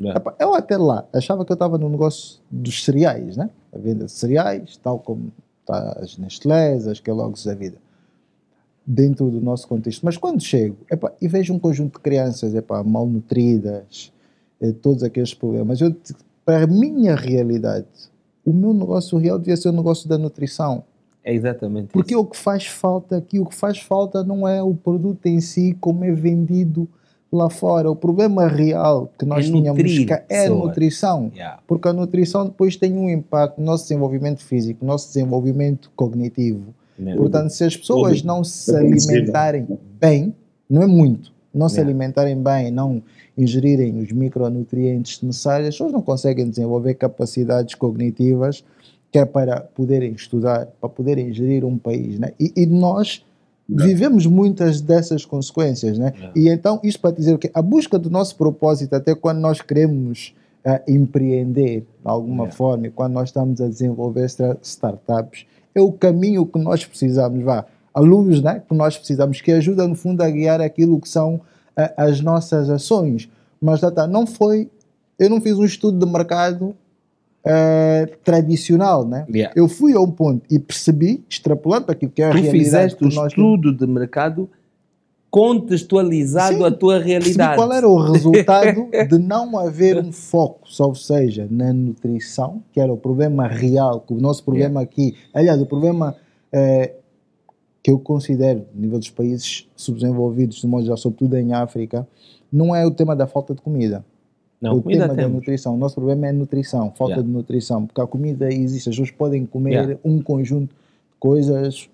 Yeah. Epá, Eu até lá achava que eu estava no negócio dos cereais, né? A venda de cereais, tal como tá as Nestlés, as Kellogg's da vida, dentro do nosso contexto. Mas quando chego epá, e vejo um conjunto de crianças epá, malnutridas, eh, todos aqueles problemas, eu, para a minha realidade, o meu negócio real devia ser o negócio da nutrição. É exatamente Porque isso. o que faz falta aqui, o que faz falta não é o produto em si, como é vendido lá fora. O problema real que nós É tínhamos nutrir é a nutrição. Yeah. Porque a nutrição depois tem um impacto no nosso desenvolvimento físico, no nosso desenvolvimento cognitivo. Né? Portanto, se as pessoas não se É alimentarem bem, não é muito, não se Yeah. alimentarem bem, não ingerirem os micronutrientes necessários, as pessoas não conseguem desenvolver capacidades cognitivas que é para poderem estudar, para poderem gerir um país. Né? E, e nós vivemos muitas dessas consequências. Né? E então, isto para dizer o quê? A busca do nosso propósito, até quando nós queremos ah, empreender de alguma Yeah. forma, e quando nós estamos a desenvolver startups, é o caminho que nós precisamos, vá, a luz né, que nós precisamos, que ajuda no fundo a guiar aquilo que são ah, as nossas ações. Mas lá está, não foi, eu não fiz um estudo de mercado ah, tradicional, né? Yeah. Eu fui a um ponto e percebi, extrapolando para aquilo que é a Tu realidade fizeste que o nós estudo de mercado contextualizado Sim, à tua realidade. qual era o resultado de não haver um foco, só seja, na nutrição, que era o problema real, que o nosso problema aqui, aliás, o problema eh, que eu considero, a nível dos países subdesenvolvidos, de modo geral, sobretudo em África, não é o tema da falta de comida. Não, o tema da temos. nutrição. O nosso problema é a nutrição, falta Yeah. de nutrição, porque a comida existe, as pessoas podem comer Yeah. um conjunto de coisas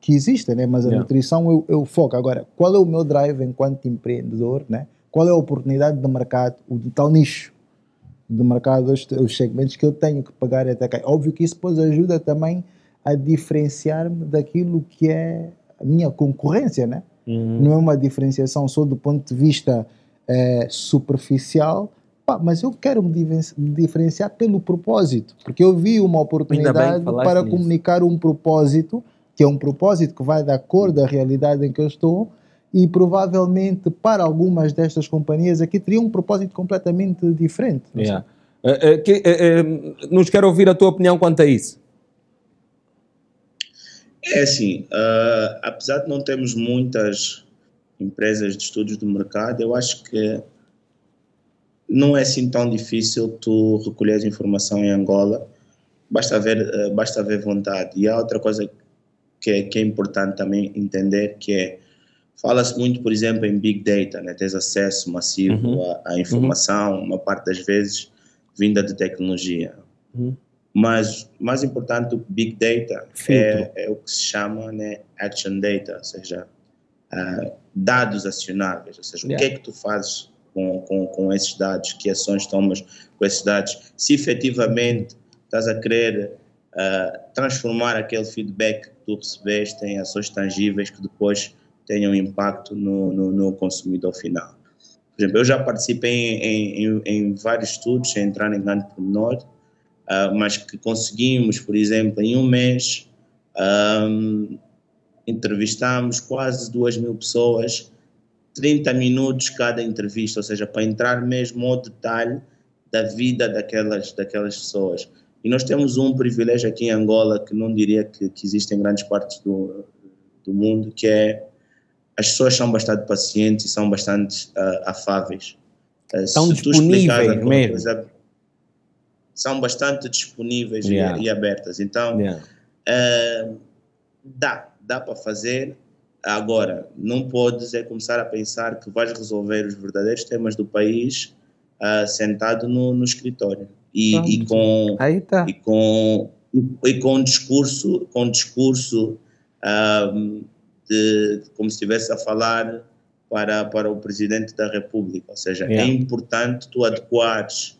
que existem, né? mas a Yeah. nutrição eu, eu foco. Agora, qual é o meu drive enquanto empreendedor? Né? Qual é a oportunidade de mercado, o de tal nicho de mercado, os, os segmentos que eu tenho que pagar e atacar? Óbvio que isso depois ajuda também a diferenciar-me daquilo que é a minha concorrência, né? Uhum. não é uma diferenciação só do ponto de vista eh, superficial, pá, mas eu quero me diferenciar pelo propósito, porque eu vi uma oportunidade para nisso. comunicar um propósito, que é um propósito que vai da cor da realidade em que eu estou, e provavelmente para algumas destas companhias aqui teria um propósito completamente diferente. Yeah. Eh, eh, que- eh, eh, nos quero ouvir a tua opinião quanto a isso. É assim, apesar de não termos muitas empresas de estudos do mercado, eu acho que não é assim tão difícil tu recolher informação em Angola, basta ver, ah, basta ver vontade. E há outra coisa que é, que é importante também entender, que é, fala-se muito, por exemplo, em Big Data, né? tens acesso massivo Uhum. à, à informação, uma parte das vezes vinda de tecnologia. Uhum. Mas mais importante do Big Data é, é o que se chama né, Action Data, ou seja, ah, dados acionáveis, ou seja, o Yeah. que é que tu fazes com, com, com esses dados, que ações tomas com esses dados, se efetivamente estás a querer ah, transformar aquele feedback que tu recebeste em ações tangíveis que depois tenham impacto no, no, no consumidor final. Por exemplo, eu já participei em, em, em vários estudos, sem entrar em grande pormenor, uh, mas que conseguimos, por exemplo, em um mês, um, entrevistamos quase duas mil pessoas, 30 minutos cada entrevista, ou seja, para entrar mesmo ao detalhe da vida daquelas, daquelas pessoas. E nós temos um privilégio aqui em Angola que não diria que, que existe em grandes partes do, do mundo, que é as pessoas são bastante pacientes e são bastante uh, afáveis. Uh, são disponíveis mesmo. Coisa, são bastante disponíveis yeah. e, e, abertas. Então, yeah. uh, dá, dá para fazer. Agora, não podes é começar a pensar que vais resolver os verdadeiros temas do país sentado no, no escritório e, e com tá. e com e, com discurso com discurso um, de como se estivesse a falar para para o presidente da República, ou seja, é yeah. é importante tu adequares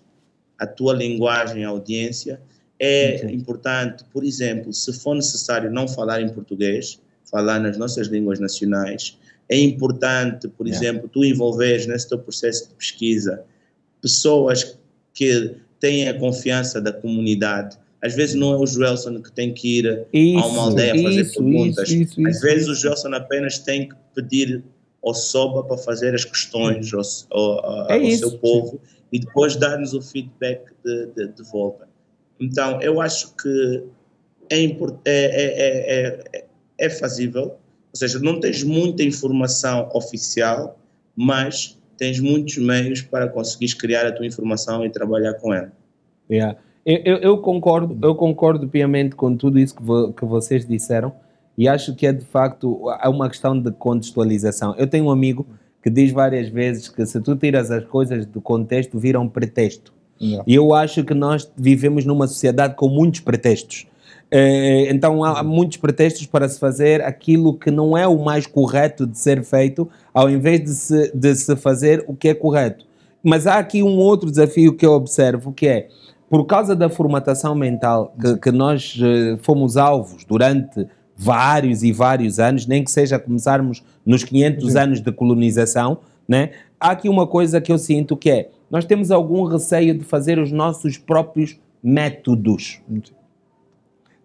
a tua linguagem à audiência. É Sim. importante, por exemplo, se for necessário não falar em português, falar nas nossas línguas nacionais. É importante, por yeah. exemplo, tu envolveres nesse teu processo de pesquisa pessoas que têm a confiança da comunidade. Às vezes não é o Joelson que tem que ir isso, a uma aldeia fazer isso, perguntas. Isso, Às vezes o Joelson apenas tem que pedir ao Soba para fazer as questões ao, ao, é ao seu povo e depois dar-nos o feedback de, de, de, volta. Então, eu acho que é, é, é, é, é fazível, ou seja, não tens muita informação oficial, mas tens muitos meios para conseguires criar a tua informação e trabalhar com ela. Yeah. Eu, eu, eu, concordo, eu concordo piamente com tudo isso que, vo, que vocês disseram e acho que é de facto é uma questão de contextualização. Eu tenho um amigo que diz várias vezes que se tu tiras as coisas do contexto, viram um pretexto. Yeah. E eu acho que nós vivemos numa sociedade com muitos pretextos. É, então há muitos pretextos para se fazer aquilo que não é o mais correto de ser feito, ao invés de se, de se fazer o que é correto. Mas há aqui um outro desafio que eu observo, que é, por causa da formatação mental que, que nós uh, fomos alvos durante vários e vários anos, nem que seja começarmos nos 500 Sim. anos de colonização, né? há aqui uma coisa que eu sinto que é, nós temos algum receio de fazer os nossos próprios métodos. Sim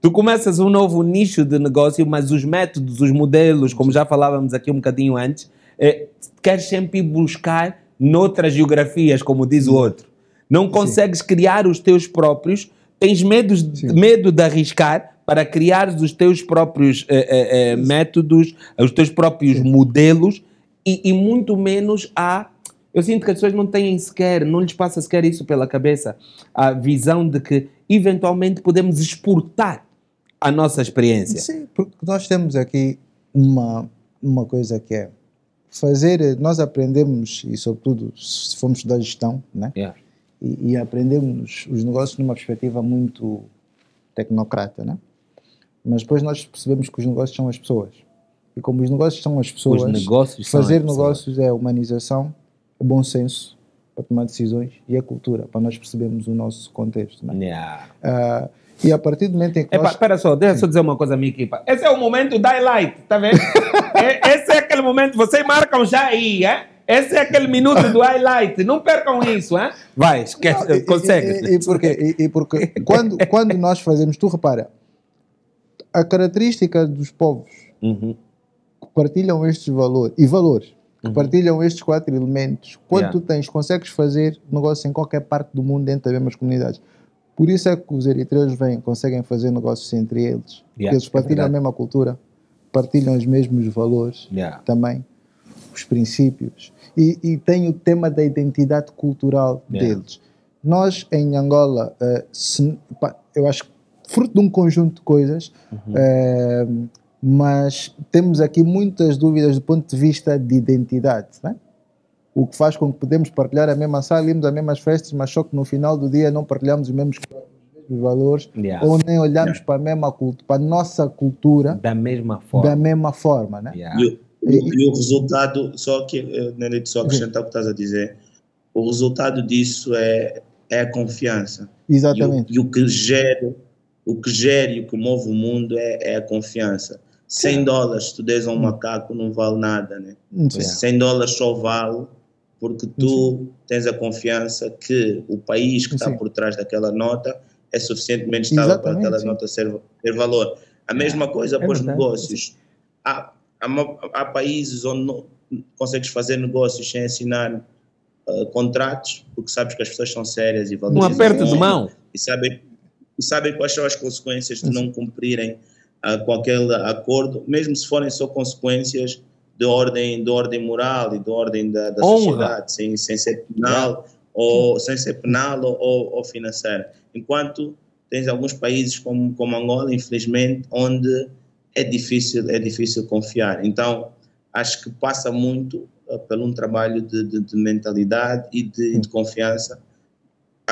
tu começas um novo nicho de negócio, mas os métodos, os modelos, como já falávamos aqui um bocadinho antes, é, queres sempre buscar noutras geografias, como diz o outro. Não consegues Sim. criar os teus próprios, tens medo, medo de arriscar para criar os teus próprios é, é, métodos, os teus próprios Sim. modelos e, e muito menos a eu sinto que as pessoas não têm sequer, não lhes passa sequer isso pela cabeça, a visão de que eventualmente podemos exportar a nossa experiência. Sim, porque nós temos aqui uma, uma coisa que é fazer, nós aprendemos, e sobretudo se formos estudar gestão, né? Yeah. E, e, aprendemos os negócios numa perspectiva muito tecnocrata, né? Mas depois nós percebemos que os negócios são as pessoas. E como os negócios são as pessoas, fazer negócios pessoas. é humanização, é bom senso para tomar decisões e é cultura, para nós percebermos o nosso contexto. Né? Yeah. Uh, e a partir do momento em que. Epa, nós... Espera só, deixa eu só dizer uma coisa à minha equipa. Esse é o momento da highlight, tá vendo? é, esse é aquele momento, vocês marcam já aí, é? Esse é aquele minuto do highlight, não percam isso, hein? Vai, esquece, não, consegue. E, e, e porque, e, e porque quando, quando nós fazemos, tu repara, a característica dos povos uhum. que partilham estes valores, e valores, que uhum. partilham estes quatro elementos, quando yeah. tu tens, consegues fazer negócio em qualquer parte do mundo dentro das mesmas comunidades. Por isso é que os eritreus vêm, conseguem fazer negócios entre eles. Yeah, eles é partilham é a mesma cultura, partilham os mesmos valores yeah. também, os princípios. E, e tem o tema da identidade cultural yeah. deles. Nós, em Angola, uh, se, pá, eu acho que fruto de um conjunto de coisas, uhum. uh, mas temos aqui muitas dúvidas do ponto de vista de identidade. Né? O que faz com que podemos partilhar a mesma sala, irmos a mesmas festas, mas só que no final do dia não partilhamos os mesmos, valores yeah. ou nem olhamos yeah. para a mesma cultura, para a nossa cultura da mesma forma, da mesma forma, né? Yeah. E, e, e, o resultado, só que eh, Nelito, só acrescentar o que estás a dizer, o resultado disso é, é a confiança. Exatamente. E o, e o que gera, o que gera e o que move o mundo é, é a confiança. 100 dólares, tu des a um macaco, não vale nada, né? 100 dólares só vale porque tu tens a confiança que o país que está Sim. por trás daquela nota é suficientemente estável para aquela sim. nota ser, ter valor. A mesma coisa para os negócios. Há, há, há países onde não consegues fazer negócios sem assinar ah, contratos, porque sabes que as pessoas são sérias e Um valorizam aperto de mão. e sabem, e sabem quais são as consequências de não cumprirem com aquele acordo, mesmo se forem só consequências de ordem, de ordem moral e de ordem da, da sociedade, sem, sem ser penal, ou, sem ser penal ou, ou, financeira. Enquanto tens alguns países como, como Angola, infelizmente, onde é difícil, é difícil confiar. Então, acho que passa muito ah, pelo um trabalho de, de, de mentalidade e de, de confiança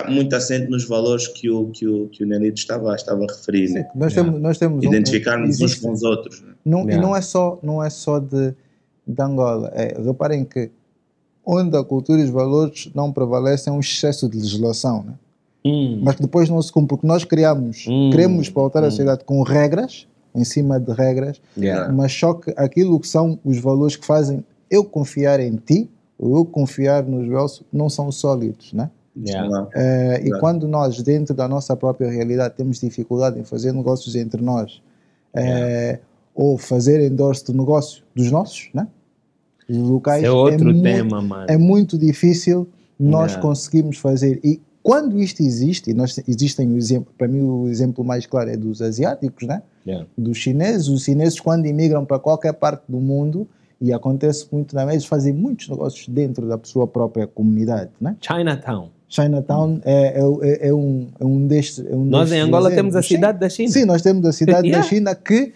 muito assente nos valores que o, que o, que o Nelito estava, estava a referir, né? Nós Yeah. temos, nós temos um- identificarmos uns existe- com os outros. Né? Não, Yeah. E não é só, não é só de, de Angola. É, reparem que onde a cultura e os valores não prevalecem é um excesso de legislação, né? Hum. mas que depois não se cumpre, porque nós criamos, Hum. queremos pautar a Hum. sociedade com regras, em cima de regras, Yeah. mas só que aquilo que são os valores que fazem eu confiar em ti, ou eu confiar nos Welso, não são sólidos, né? Yeah. Eh, e quando nós, dentro da nossa própria realidade, temos dificuldade em fazer negócios entre nós, eh, ou fazer endorse de negócio dos nossos, né? Os locais, é outro muito- tema, mano. é muito difícil nós Yeah. conseguirmos fazer. E quando isto existe, e nós existem o exemplo, para mim o exemplo mais claro é dos asiáticos, né? Yeah. dos chineses. Os chineses, quando imigram para qualquer parte do mundo, e acontece muito na eles fazem muitos negócios dentro da sua própria comunidade. Né? Chinatown. Chinatown é, é, é- é um, é um destes. É um Nós em destes Angola exemplos. temos a cidade da China. Sim, nós temos a cidade Yeah. da China que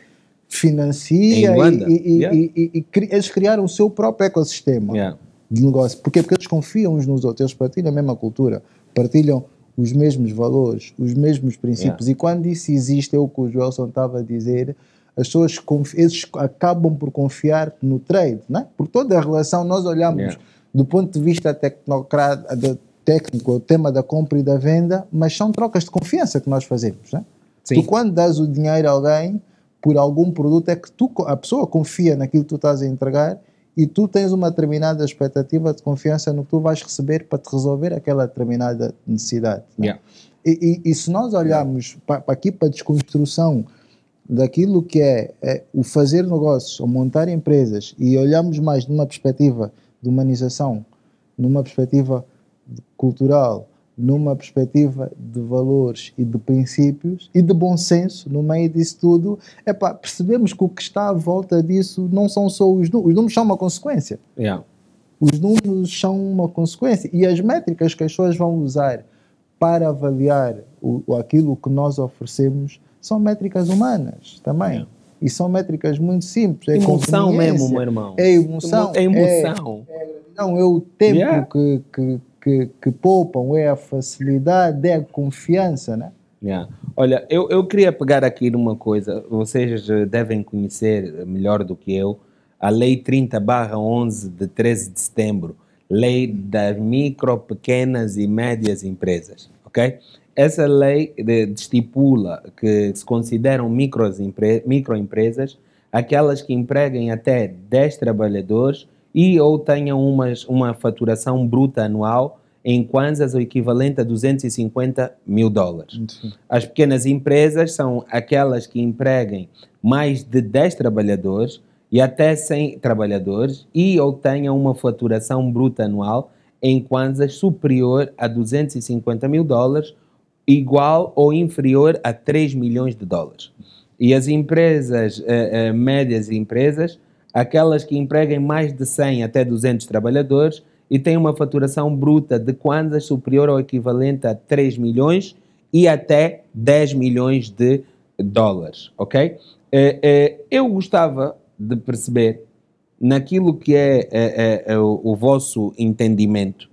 financia e, e- Yeah. e- eles criaram o seu próprio ecossistema Yeah. de negócio. Porquê? Porque eles confiam uns nos outros, eles partilham a mesma cultura, partilham os mesmos valores, os mesmos princípios. E quando isso existe, é o que o Joelson estava a dizer, as pessoas eles acabam por confiar no trade, né? Por toda a relação, nós olhamos Yeah. do ponto de vista tecnocrata, técnico, o tema da compra e da venda, mas são trocas de confiança que nós fazemos, né? Sim. Tu quando dás o dinheiro a alguém por algum produto é que tu, a pessoa confia naquilo que tu estás a entregar e tu tens uma determinada expectativa de confiança no que tu vais receber para te resolver aquela determinada necessidade. né? Yeah. E, e- e se nós olharmos para, para aqui para a desconstrução daquilo que é, é o fazer negócios ou montar empresas e olhamos mais numa perspectiva de humanização, numa perspectiva cultural, numa perspectiva de valores e de princípios e de bom senso no meio disso tudo, epá, percebemos que o que está à volta disso não são só os números, os números são uma consequência. Yeah. Os números são uma consequência e as métricas que as pessoas vão usar para avaliar o, aquilo que nós oferecemos são métricas humanas também. Yeah. E são métricas muito simples. É Emoção mesmo, meu irmão. É emoção. É emoção. Não, é o tempo Yeah. que, que, que, que poupam, é a facilidade, é a confiança, né? Yeah. Olha, eu, eu queria pegar aqui numa coisa, vocês eh, devem conhecer eh, melhor do que eu, a Lei 30-11 de 13 de setembro, Lei das Micro, Pequenas e Médias Empresas, ok? Essa lei de- estipula que se consideram microempresas aquelas que empreguem até 10 trabalhadores e ou tenham umas, uma faturação bruta anual em kwanzas o equivalente a 250 mil dólares. As pequenas empresas são aquelas que empreguem mais de 10 trabalhadores e até 100 trabalhadores e ou tenham uma faturação bruta anual em kwanzas superior a 250 mil dólares, igual ou inferior a 3 milhões de dólares. E as empresas, eh, eh, médias empresas, aquelas que empreguem mais de 100 até 200 trabalhadores e têm uma faturação bruta de kwanzas superior ou equivalente a 3 milhões e até 10 milhões de dólares, ok? Eh, eh, eu gostava de perceber naquilo que é, eh, eh, o, o vosso entendimento.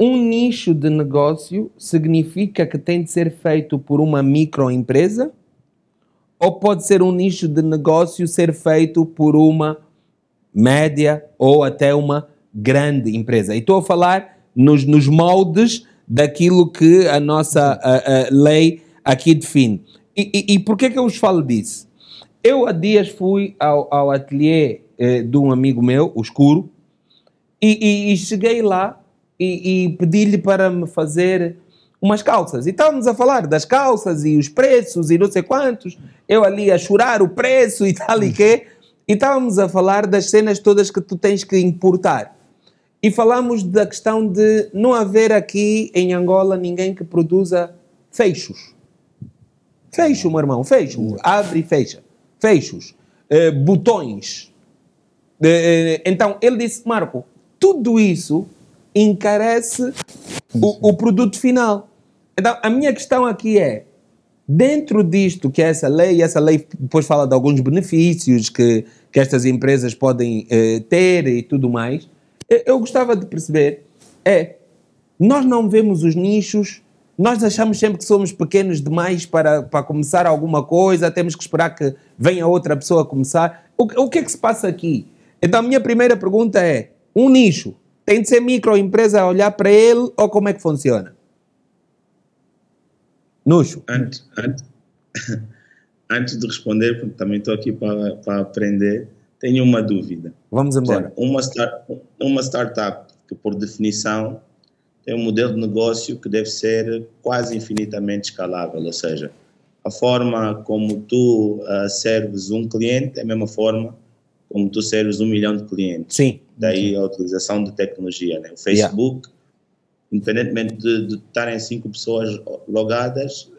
Um nicho de negócio significa que tem de ser feito por uma microempresa? Ou pode ser um nicho de negócio ser feito por uma média ou até uma grande empresa? E estou a falar nos, nos moldes daquilo que a nossa a- a lei aqui define. E, e, e por que que eu vos falo disso? Eu há dias fui ao, ao ateliê eh, de um amigo meu, o Escuro, E, e- cheguei lá e pedi-lhe para me fazer umas calças. E estávamos a falar das calças e os preços e não sei quantos. Eu ali a chorar o preço e tal e quê. E estávamos a falar das cenas todas que tu tens que importar. E falamos da questão de não haver aqui em Angola ninguém que produza fechos. Fecho, meu irmão, fecho. Abre e fecha. Fechos. Eh, botões. Eh, então, ele disse, Marco, tudo isso encarece o, o produto final. Então, a minha questão aqui é, dentro disto que é essa lei, essa lei depois fala de alguns benefícios que, que estas empresas podem eh, ter e tudo mais, eu, gostava de perceber, é, nós não vemos os nichos, nós achamos sempre que somos pequenos demais para, para começar alguma coisa, temos que esperar que venha outra pessoa começar. O, o que é que se passa aqui? Então, a minha primeira pergunta é: um nicho tem de ser microempresa a olhar para ele ou como é que funciona? Nuxo. Antes, antes, antes de responder, porque também estou aqui para, para aprender, tenho uma dúvida. Vamos embora. exemplo, Uma, start, uma startup que, por definição, tem um modelo de negócio que deve ser quase infinitamente escalável, ou seja, a forma como tu ah, serves um cliente é a mesma forma como tu serves um milhão de clientes. Sim. Daí a utilização de tecnologia. Né? O Facebook, independentemente de, estarem cinco pessoas logadas,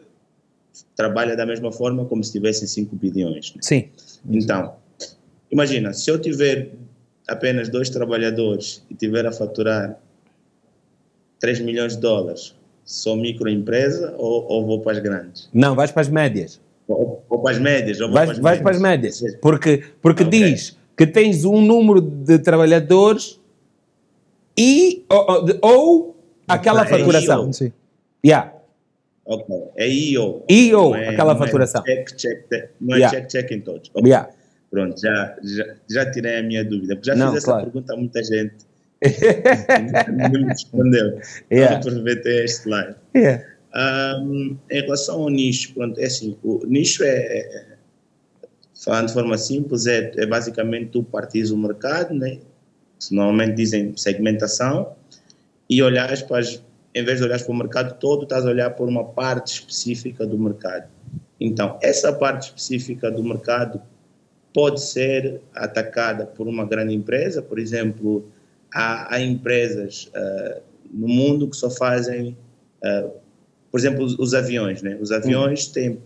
trabalha da mesma forma como se tivessem 5 bilhões. né? Sim. Então, imagina, se eu tiver apenas dois trabalhadores e tiver a faturar 3 milhões de dólares, sou microempresa ou, ou vou para as grandes? Não, vais para as médias. Ou, ou para as médias? Ou Vais, vais para as médias? médias. Porque, porque Ok. diz que tens um número de trabalhadores e ou, ou aquela é faturação. Sim. Yeah. Ok, é IO. IO, Não é- aquela não é faturação. check, check, check, não é Yeah. check, check em todos. Ok, Yeah. Pronto, já, já, já tirei a minha dúvida. Porque já Não, fiz essa claro. pergunta a muita gente. Ninguém me respondeu. Yeah. Vamos aproveitar este live. Yeah. Ahm, em relação ao nicho, pronto, é assim, o nicho é, é- falando de forma simples, é, é basicamente tu partires o mercado, né? normalmente dizem segmentação, e olhares para as, em vez de olhares para o mercado todo, estás a olhar por uma parte específica do mercado. Então, essa parte específica do mercado pode ser atacada por uma grande empresa, por exemplo, há, há empresas ah, no mundo que só fazem ah, por exemplo, os, os aviões, né? Os aviões têm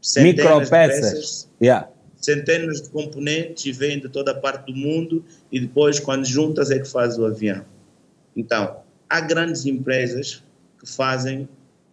centenas de peças, Yeah. centenas de componentes e vêm de toda a parte do mundo e depois, quando juntas, é que faz o avião. Então, há grandes empresas que fazem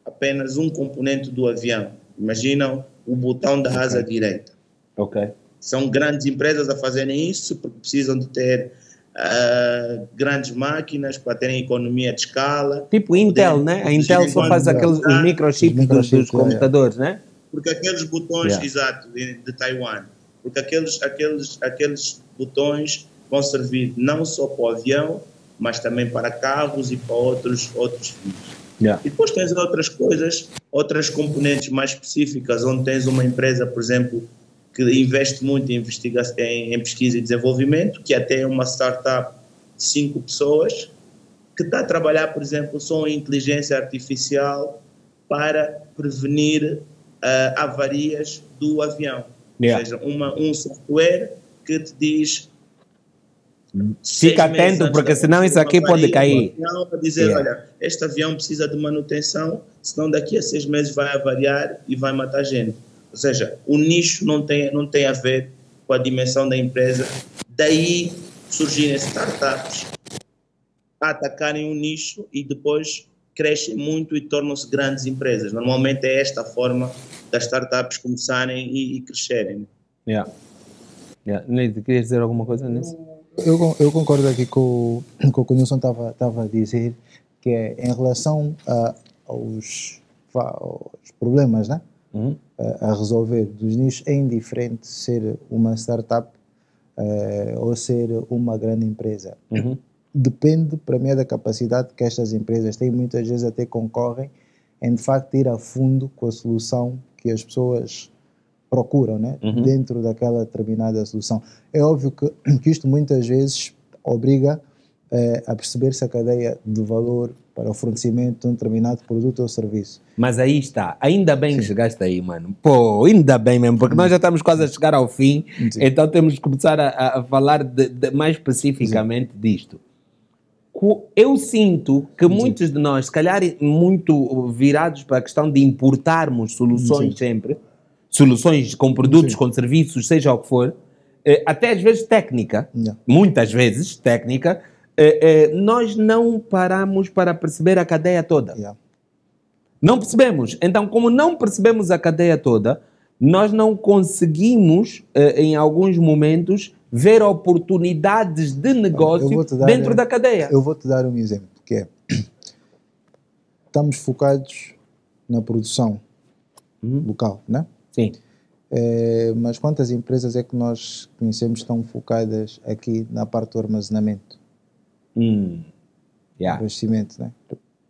apenas um componente do avião. Imaginam o botão da asa direita. Ok. São grandes empresas a fazerem isso porque precisam de ter ah, grandes máquinas para terem economia de escala. Tipo Intel, né? A Intel só faz aqueles os microchips Os dos, dos microchips, computadores, né? Porque aqueles botões, Yeah. exato, de, de Taiwan, porque aqueles, aqueles, aqueles botões vão servir não só para o avião, mas também para carros e para outros, outros fins. Yeah. E depois tens outras coisas, outras componentes mais específicas, onde tens uma empresa, por exemplo, que investe muito em, investiga em, em pesquisa e desenvolvimento, que até é uma startup de cinco pessoas, que está a trabalhar, por exemplo, só em inteligência artificial para prevenir ah, avarias do avião. Yeah. Ou seja, uma, um software que te diz Fica atento, porque senão isso aqui pode cair. Para dizer, Yeah. olha, este avião precisa de manutenção, senão daqui a seis meses vai avariar e vai matar gente. Ou seja, o nicho não tem, não tem a ver com a dimensão da empresa. Daí surgirem startups a atacarem um nicho e depois crescem muito e tornam-se grandes empresas. Normalmente é esta a forma das startups começarem e, e crescerem. Yeah. Yeah. Querias dizer alguma coisa nisso? Eu, eu concordo aqui com, o- com o que o Nilson estava a dizer, que é em relação a- aos, aos problemas né? Uhum. a, a resolver dos nichos, é indiferente ser uma startup eh, ou ser uma grande empresa. Uhum. Depende, para mim, é da capacidade que estas empresas têm, muitas vezes até concorrem em de facto ir a fundo com a solução que as pessoas procuram, né? dentro daquela determinada solução. É óbvio que, que isto muitas vezes obriga eh, a perceber-se a cadeia de valor para o fornecimento de um determinado produto ou serviço. Mas aí está. Ainda bem que chegaste aí, mano. Pô, ainda bem mesmo, porque nós já estamos quase a chegar ao fim, Sim. então temos que começar a, a falar de- de- mais especificamente disto. Co- Eu sinto que muitos de nós, se calhar muito virados para a questão de importarmos soluções Sim. sempre, soluções com produtos, Sim. com serviços, seja o que for, eh, até às vezes técnica, Yeah. muitas vezes técnica, eh, eh, nós não paramos para perceber a cadeia toda. Yeah. Não percebemos. Então, como não percebemos a cadeia toda, nós não conseguimos, em alguns momentos, ver oportunidades de negócio vou-te dar, dentro da cadeia. Eu vou te dar um exemplo, que é estamos focados na produção Uhum. local, né? Sim. Eh, mas quantas empresas é que nós conhecemos estão focadas aqui na parte do armazenamento, Hum. Yeah, abastecimento, né?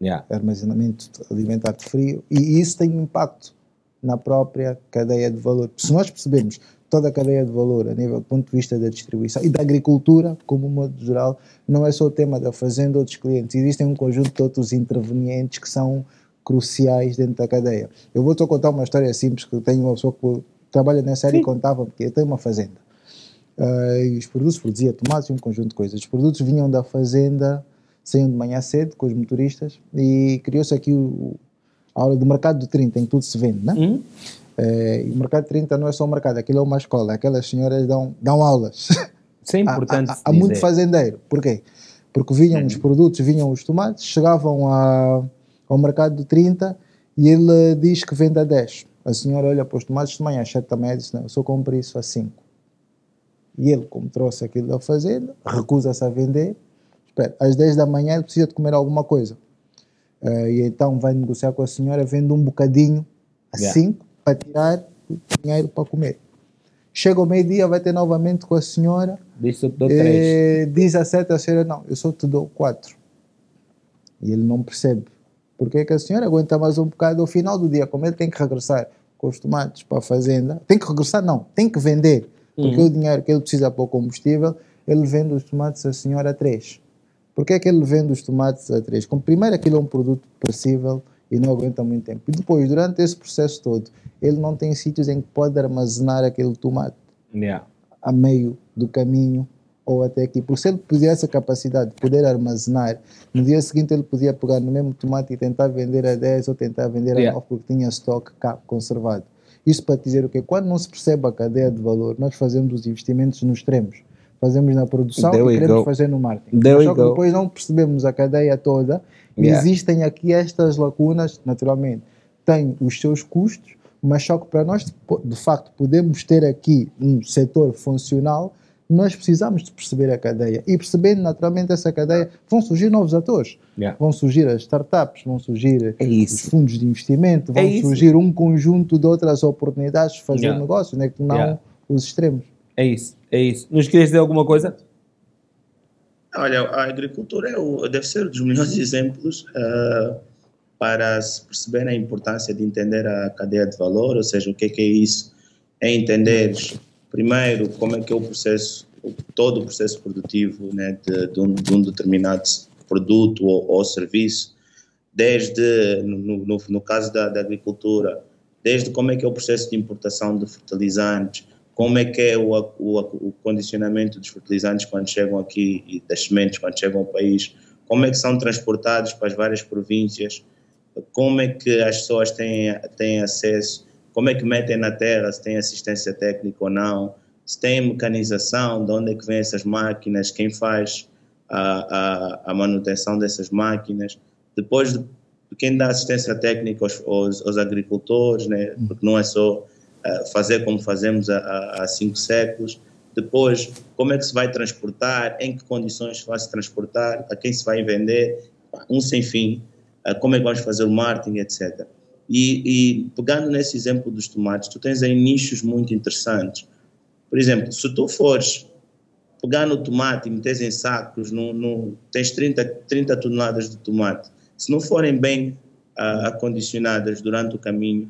yeah. armazenamento alimentar de frio e isso tem impacto na própria cadeia de valor. Se nós percebemos toda a cadeia de valor a nível do ponto de vista da distribuição e da agricultura, como modo geral, não é só o tema da fazenda ou dos clientes, existem um conjunto de outros intervenientes que são cruciais dentro da cadeia. Eu vou-te só contar uma história simples que tenho uma pessoa que trabalha nessa área e contava porque eu tenho uma fazenda. Ah, e os produtos produzia tomates e um conjunto de coisas. Os produtos vinham da fazenda, saíam de manhã cedo com os motoristas e criou-se aqui o, a aula do mercado do 30, em que tudo se vende, né? Hum? E o mercado 30 não é só um mercado, aquilo é uma escola. Aquelas senhoras dão, dão aulas. Isso é importante há, há muito fazendeiro. Porquê? Porque vinham os produtos, vinham os tomates, chegavam a- ao mercado do 30 e ele diz que vende a 10. A senhora olha para os tomates de manhã, às 7 da manhã, e diz: Não, eu só compro isso a 5. E ele, como trouxe aquilo da fazenda, recusa-se a vender. Espera, às 10 da manhã ele precisa de comer alguma coisa. Eh, e então vai negociar com a senhora, vende um bocadinho a Yeah. 5 para tirar o dinheiro para comer. Chega ao meio-dia, vai ter novamente com a senhora. Diz eu te dou três. Eh, diz a sete, a senhora, não, eu só te dou quatro. E ele não percebe. Porque é que a senhora aguenta mais um bocado ao final do dia, como ele tem que regressar com os tomates para a fazenda. Tem que regressar, não, tem que vender. Porque o dinheiro que ele precisa para o combustível, ele vende os tomates a senhora a três. Porquê é que ele vende os tomates a três? Como primeiro aquilo é um produto perecível e não aguenta muito tempo. E depois, durante esse processo todo, ele não tem sítios em que pode armazenar aquele tomate Yeah. a meio do caminho ou até aqui. Porque se ele tivesse a capacidade de poder armazenar, no dia seguinte ele podia pegar no mesmo tomate e tentar vender a 10 ou tentar vender a Yeah. 9 porque tinha estoque cá conservado. Isso para dizer o quê? Quando não se percebe a cadeia de valor, nós fazemos os investimentos nos extremos. Fazemos na produção There e queremos go. fazer no marketing. There só que go. depois não percebemos a cadeia toda e Yeah. existem aqui estas lacunas, naturalmente, têm os seus custos, mas só que para nós, de facto, podemos ter aqui um setor funcional, nós precisamos de perceber a cadeia. E percebendo naturalmente essa cadeia, vão surgir novos atores. Yeah. Vão surgir as startups, vão surgir É os fundos de investimento, vão É isso. surgir um conjunto de outras oportunidades de fazer Yeah. negócio, né? que não Yeah. os extremos. É isso. É isso. Nos querias dizer alguma coisa? Olha, a agricultura é o, deve ser um dos melhores exemplos ah, para se perceber a importância de entender a cadeia de valor, ou seja, o que é, que é isso? É entender, primeiro, como é que é o processo, todo o processo produtivo né, de, de um, de um determinado produto ou, ou serviço, desde, no, no, no caso da, da agricultura, desde como é que é o processo de importação de fertilizantes, como é que é o, o, o condicionamento dos fertilizantes quando chegam aqui e das sementes quando chegam ao país, como é que são transportados para as várias províncias, como é que as pessoas têm, têm acesso, como é que metem na terra, se tem assistência técnica ou não, se tem mecanização, de onde é que vêm essas máquinas, quem faz a, a, a manutenção dessas máquinas, depois de, quem dá assistência técnica aos, aos, aos agricultores, né? porque não é só uh, fazer como fazemos há, há, cinco séculos, depois como é que se vai transportar, em que condições vai se transportar, a quem se vai vender, um sem fim, uh, como é que vamos fazer o marketing, etc. E, e, pegando nesse exemplo dos tomates, tu tens aí nichos muito interessantes. Por exemplo, se tu fores pegar no tomate e meteres em sacos, no, no, tens 30, 30 toneladas de tomate, se não forem bem uh, acondicionadas durante o caminho,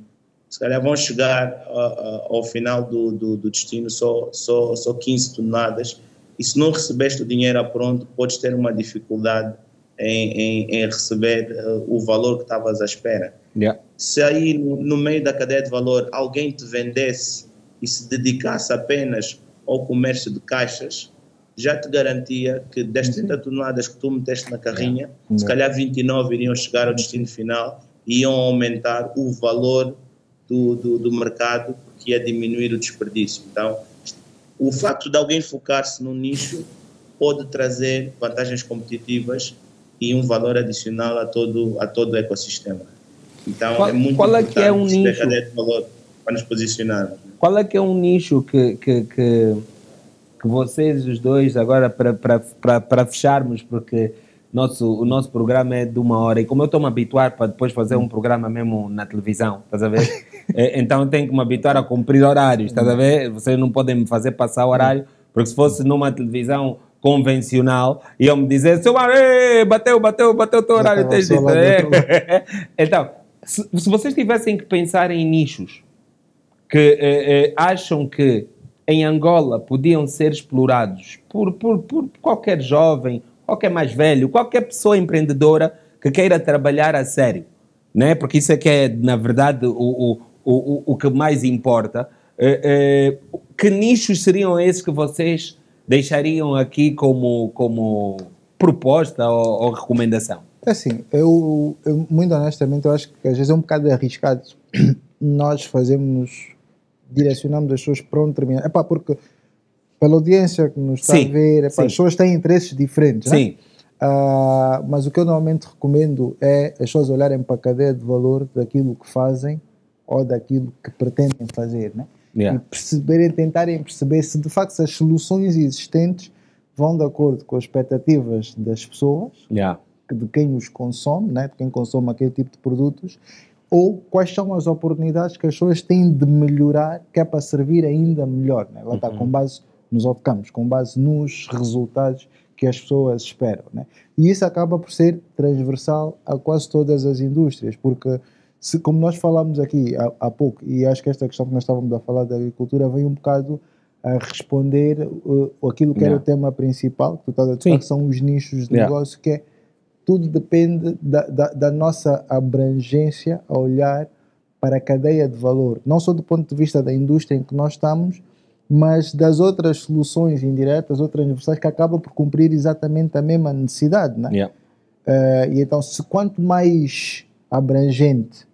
se calhar vão chegar uh, uh, ao final do, do, do, destino só, só, só 15 toneladas e se não recebeste o dinheiro a pronto, podes ter uma dificuldade em, em, em receber o valor que estavas à espera. Yeah. Se aí no, no meio da cadeia de valor alguém te vendesse e se dedicasse apenas ao comércio de caixas, já te garantia que das 30 toneladas que tu meteste na carrinha, se calhar 29 iriam chegar ao destino final e iam aumentar o valor do, do, do mercado, que ia diminuir o desperdício. Então, o facto de alguém focar-se num nicho pode trazer vantagens competitivas e um valor adicional a todo, a todo o ecossistema. Então, Qual- é muito qual é que é um nicho? cadeia de valor para nos posicionarmos. Qual é que é um nicho que, que, que, que vocês, os dois, agora para, para, para, para fecharmos, porque nosso, o nosso programa é de uma hora e como eu estou-me a habituar para depois fazer um programa mesmo na televisão, estás a ver? Eh, então tenho que me habituar a cumprir horários, estás a ver? Vocês não podem me fazer passar o horário, porque se fosse numa televisão convencional, iam-me dizer, seu ei, bateu, bateu, bateu o teu horário, tens dito, é?" Então, se, se vocês tivessem que pensar em nichos, que eh, eh, acham que em Angola podiam ser explorados por, por, por qualquer jovem, qualquer mais velho, qualquer pessoa empreendedora que queira trabalhar a sério, né? porque isso é que é, na verdade, o, o, o, o que mais importa. Eh, eh, que nichos seriam esses que vocês deixariam aqui como, como proposta ou, ou recomendação? É assim, eu, eu, muito honestamente, eu acho que às vezes é um bocado arriscado nós fazemos, direcionamos as pessoas para um determinado. Epá, porque pela audiência que nos está Sim, a ver, epá, as pessoas têm interesses diferentes, né? Sim, Ah, mas o que eu normalmente recomendo é as pessoas olharem para a cadeia de valor daquilo que fazem ou daquilo que pretendem fazer, né? Yeah. E perceberem, tentarem perceber se de facto as soluções existentes vão de acordo com as expectativas das pessoas yeah. De quem os consome, né, de quem consome aquele tipo de produtos, ou quais são as oportunidades que as pessoas têm de melhorar, que é para servir ainda melhor. Né? Lá está, com base nos outcomes, com base nos resultados que as pessoas esperam. Né? E isso acaba por ser transversal a quase todas as indústrias, porque, se, como nós falámos aqui há, há pouco, e acho que esta questão que nós estávamos a falar da agricultura vem um bocado a responder uh, aquilo que era Yeah. o tema principal, que tu estás a dizer, que são os nichos de Yeah. negócio, que é tudo depende da, da, da nossa abrangência a olhar para a cadeia de valor, não só do ponto de vista da indústria em que nós estamos, mas das outras soluções indiretas, outras universais que acabam por cumprir exatamente a mesma necessidade. Né? Yeah. Eh, e então, se quanto mais abrangente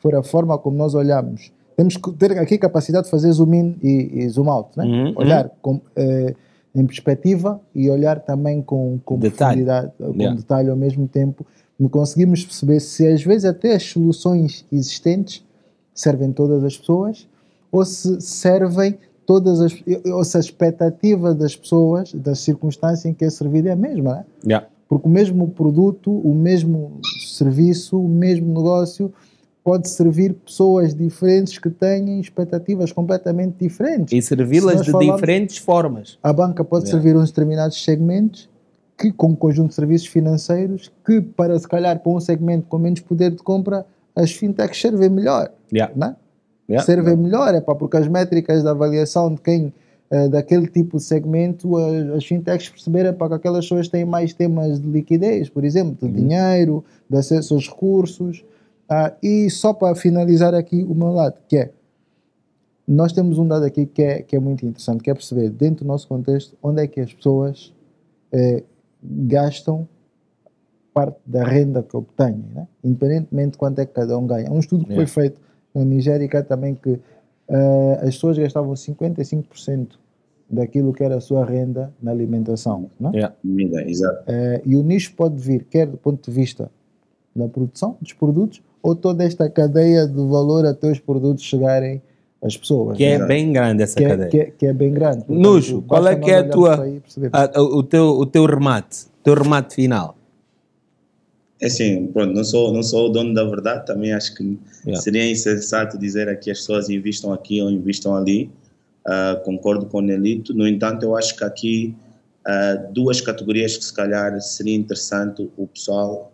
for a forma como nós olhamos, temos que ter aqui capacidade de fazer zoom in e, e zoom out, né? Uhum, olhar com, eh, em perspectiva e olhar também com, com Detalhe. profundidade, com Yeah. detalhe ao mesmo tempo, conseguimos perceber se às vezes até as soluções existentes servem todas as pessoas ou se servem todas as ou se a expectativa das pessoas, das circunstâncias em que é servido é a mesma, né? Yeah. Porque o mesmo produto, o mesmo serviço, o mesmo negócio pode servir pessoas diferentes que têm expectativas completamente diferentes. E Se servi-las de falamos- diferentes formas. A banca pode Yeah. servir uns determinados segmentos que com um conjunto de serviços financeiros que para se calhar para um segmento com menos poder de compra as fintechs servem melhor, Yeah. né? Yeah. servem melhor, é pá, porque as métricas da avaliação de quem eh, daquele tipo de segmento, as, fintechs perceberam para que aquelas pessoas têm mais temas de liquidez, por exemplo, Uhum. de dinheiro, de acesso aos recursos. Ah, e só para finalizar aqui o meu lado, que é nós temos um dado aqui que é, que é muito interessante, que é perceber dentro do nosso contexto onde é que as pessoas eh, gastam parte da renda que obtêm, né? independentemente de quanto é que cada um ganha. Um estudo que foi Yeah. feito na Nigéria que é também que eh, as pessoas gastavam 55% daquilo que era a sua renda na alimentação. Né? Yeah. Comida, exato. Eh, e o nicho pode vir quer do ponto de vista da produção dos produtos ou toda esta cadeia de valor até os produtos chegarem às pessoas. Que é né? bem grande essa que, é, cadeia. que, é, que é bem grande. Portanto, Nuxo, qual é que é a tua, a- o, teu, o teu remate? O teu remate final? É assim, pronto, não sou, não sou o dono da verdade, também acho que Yeah. seria insensato dizer que as pessoas investam aqui ou investam ali. Ah, concordo com o Nelito. No entanto, eu acho que aqui ah, duas categorias que se calhar seria interessante o pessoal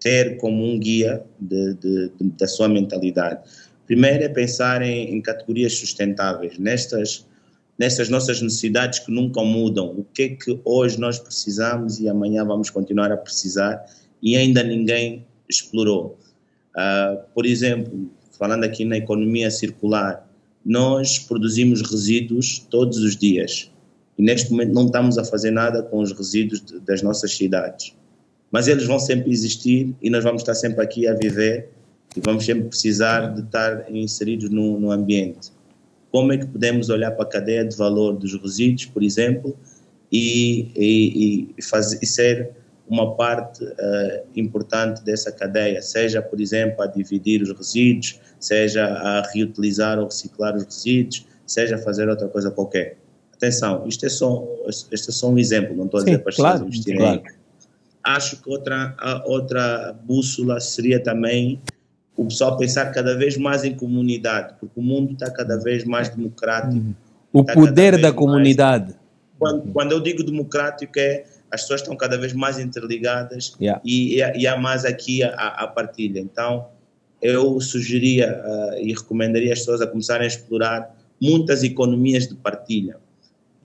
ter como um guia de, de- de- da sua mentalidade. Primeiro é pensar em, em categorias sustentáveis. Nestas, nessas nossas necessidades que nunca mudam. O que é que hoje nós precisamos e amanhã vamos continuar a precisar e ainda ninguém explorou. Uh, por exemplo, falando aqui na economia circular, nós produzimos resíduos todos os dias e neste momento não estamos a fazer nada com os resíduos das nossas cidades. Mas eles vão sempre existir e nós vamos estar sempre aqui a viver e vamos sempre precisar de estar inseridos no, no ambiente. Como é que podemos olhar para a cadeia de valor dos resíduos, por exemplo, e, e, e, fazer, e ser uma parte uh, importante dessa cadeia, seja, por exemplo, a dividir os resíduos, seja a reutilizar ou reciclar os resíduos, seja fazer outra coisa qualquer. Atenção, isto é só, este é só um exemplo, não estou a dizer para as claro, pessoas investirem claro. Acho que outra, outra bússola seria também o pessoal pensar cada vez mais em comunidade, porque o mundo está cada vez mais democrático. Uhum. O poder da comunidade. Mais... Quando, quando eu digo democrático é as pessoas estão cada vez mais interligadas yeah. e, e, há mais aqui a, a partilha. Então, eu sugeria uh, e recomendaria as pessoas a começarem a explorar muitas economias de partilha. Yeah.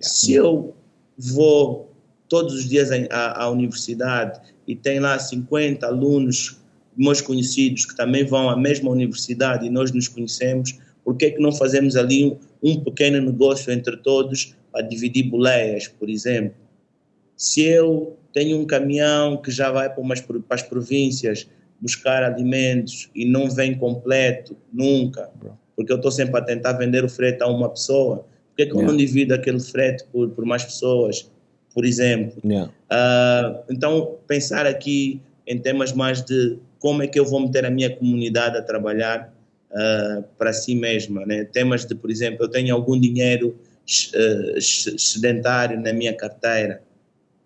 Se eu vou todos os dias à, universidade e tem lá 50 alunos meus conhecidos que também vão à mesma universidade e nós nos conhecemos, por que, é que não fazemos ali um, um pequeno negócio entre todos para dividir boleias, por exemplo? Se eu tenho um caminhão que já vai para, umas, para as províncias buscar alimentos e não vem completo nunca, porque eu estou sempre a tentar vender o frete a uma pessoa, por que, é que eu não divido aquele frete por, por mais pessoas, por exemplo? Yeah. Uh, então, pensar aqui em temas mais de como é que eu vou meter a minha comunidade a trabalhar uh, para si mesma, né? Temas de, por exemplo, eu tenho algum dinheiro uh, sedentário na minha carteira,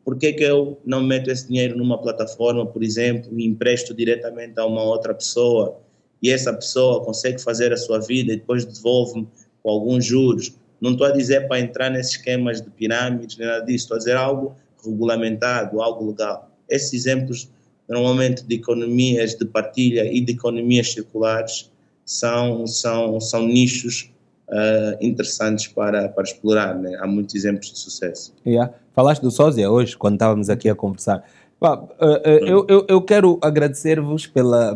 por que, que eu não meto esse dinheiro numa plataforma, por exemplo, e empresto diretamente a uma outra pessoa e essa pessoa consegue fazer a sua vida e depois devolve-me com alguns juros? Não estou a dizer para entrar nesses esquemas de pirâmides, nem nada disso, estou a dizer algo regulamentado, algo legal. Esses exemplos, normalmente, de economias de partilha e de economias circulares, são, são, são nichos uh, interessantes para, para explorar. Né? Há muitos exemplos de sucesso. Yeah. Falaste do Sósia hoje, quando estávamos aqui a conversar. uh, uh, eu, eu, eu, quero agradecer-vos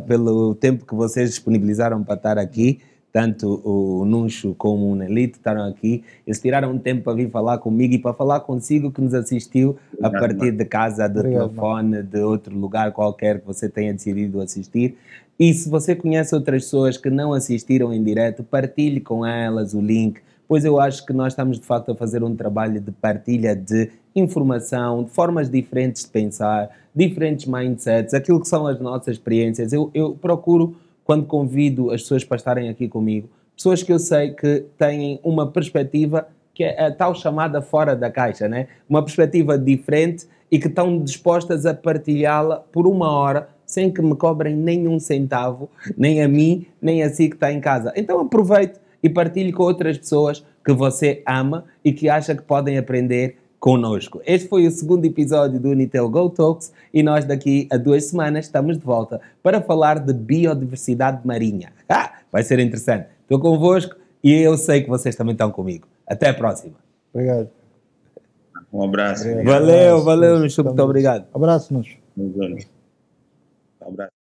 pelo tempo que vocês disponibilizaram para estar aqui. Tanto o Nuncho como o Nelito estaram aqui. Eles tiraram um tempo para vir falar comigo e para falar consigo que nos assistiu a partir de casa, de Obrigado, telefone, de outro lugar qualquer que você tenha decidido assistir. E se você conhece outras pessoas que não assistiram em direto, partilhe com elas o link, pois eu acho que nós estamos de facto a fazer um trabalho de partilha de informação, de formas diferentes de pensar, diferentes mindsets, aquilo que são as nossas experiências. Eu, eu procuro, quando convido as pessoas para estarem aqui comigo, pessoas que eu sei que têm uma perspectiva que é a tal chamada fora da caixa, né? uma perspectiva diferente e que estão dispostas a partilhá-la por uma hora sem que me cobrem nenhum centavo, nem a mim, nem a si que está em casa. Então aproveite e partilhe com outras pessoas que você ama e que acha que podem aprender conosco. Este foi o segundo episódio do Unitel Go Talks e nós daqui a duas semanas estamos de volta para falar de biodiversidade marinha. Ah, vai ser interessante. Estou convosco e eu sei que vocês também estão comigo. Até a próxima. Obrigado. Um abraço. Valeu, valeu, Nuxo. Muito obrigado. Abraço, Nuxo. Um abraço.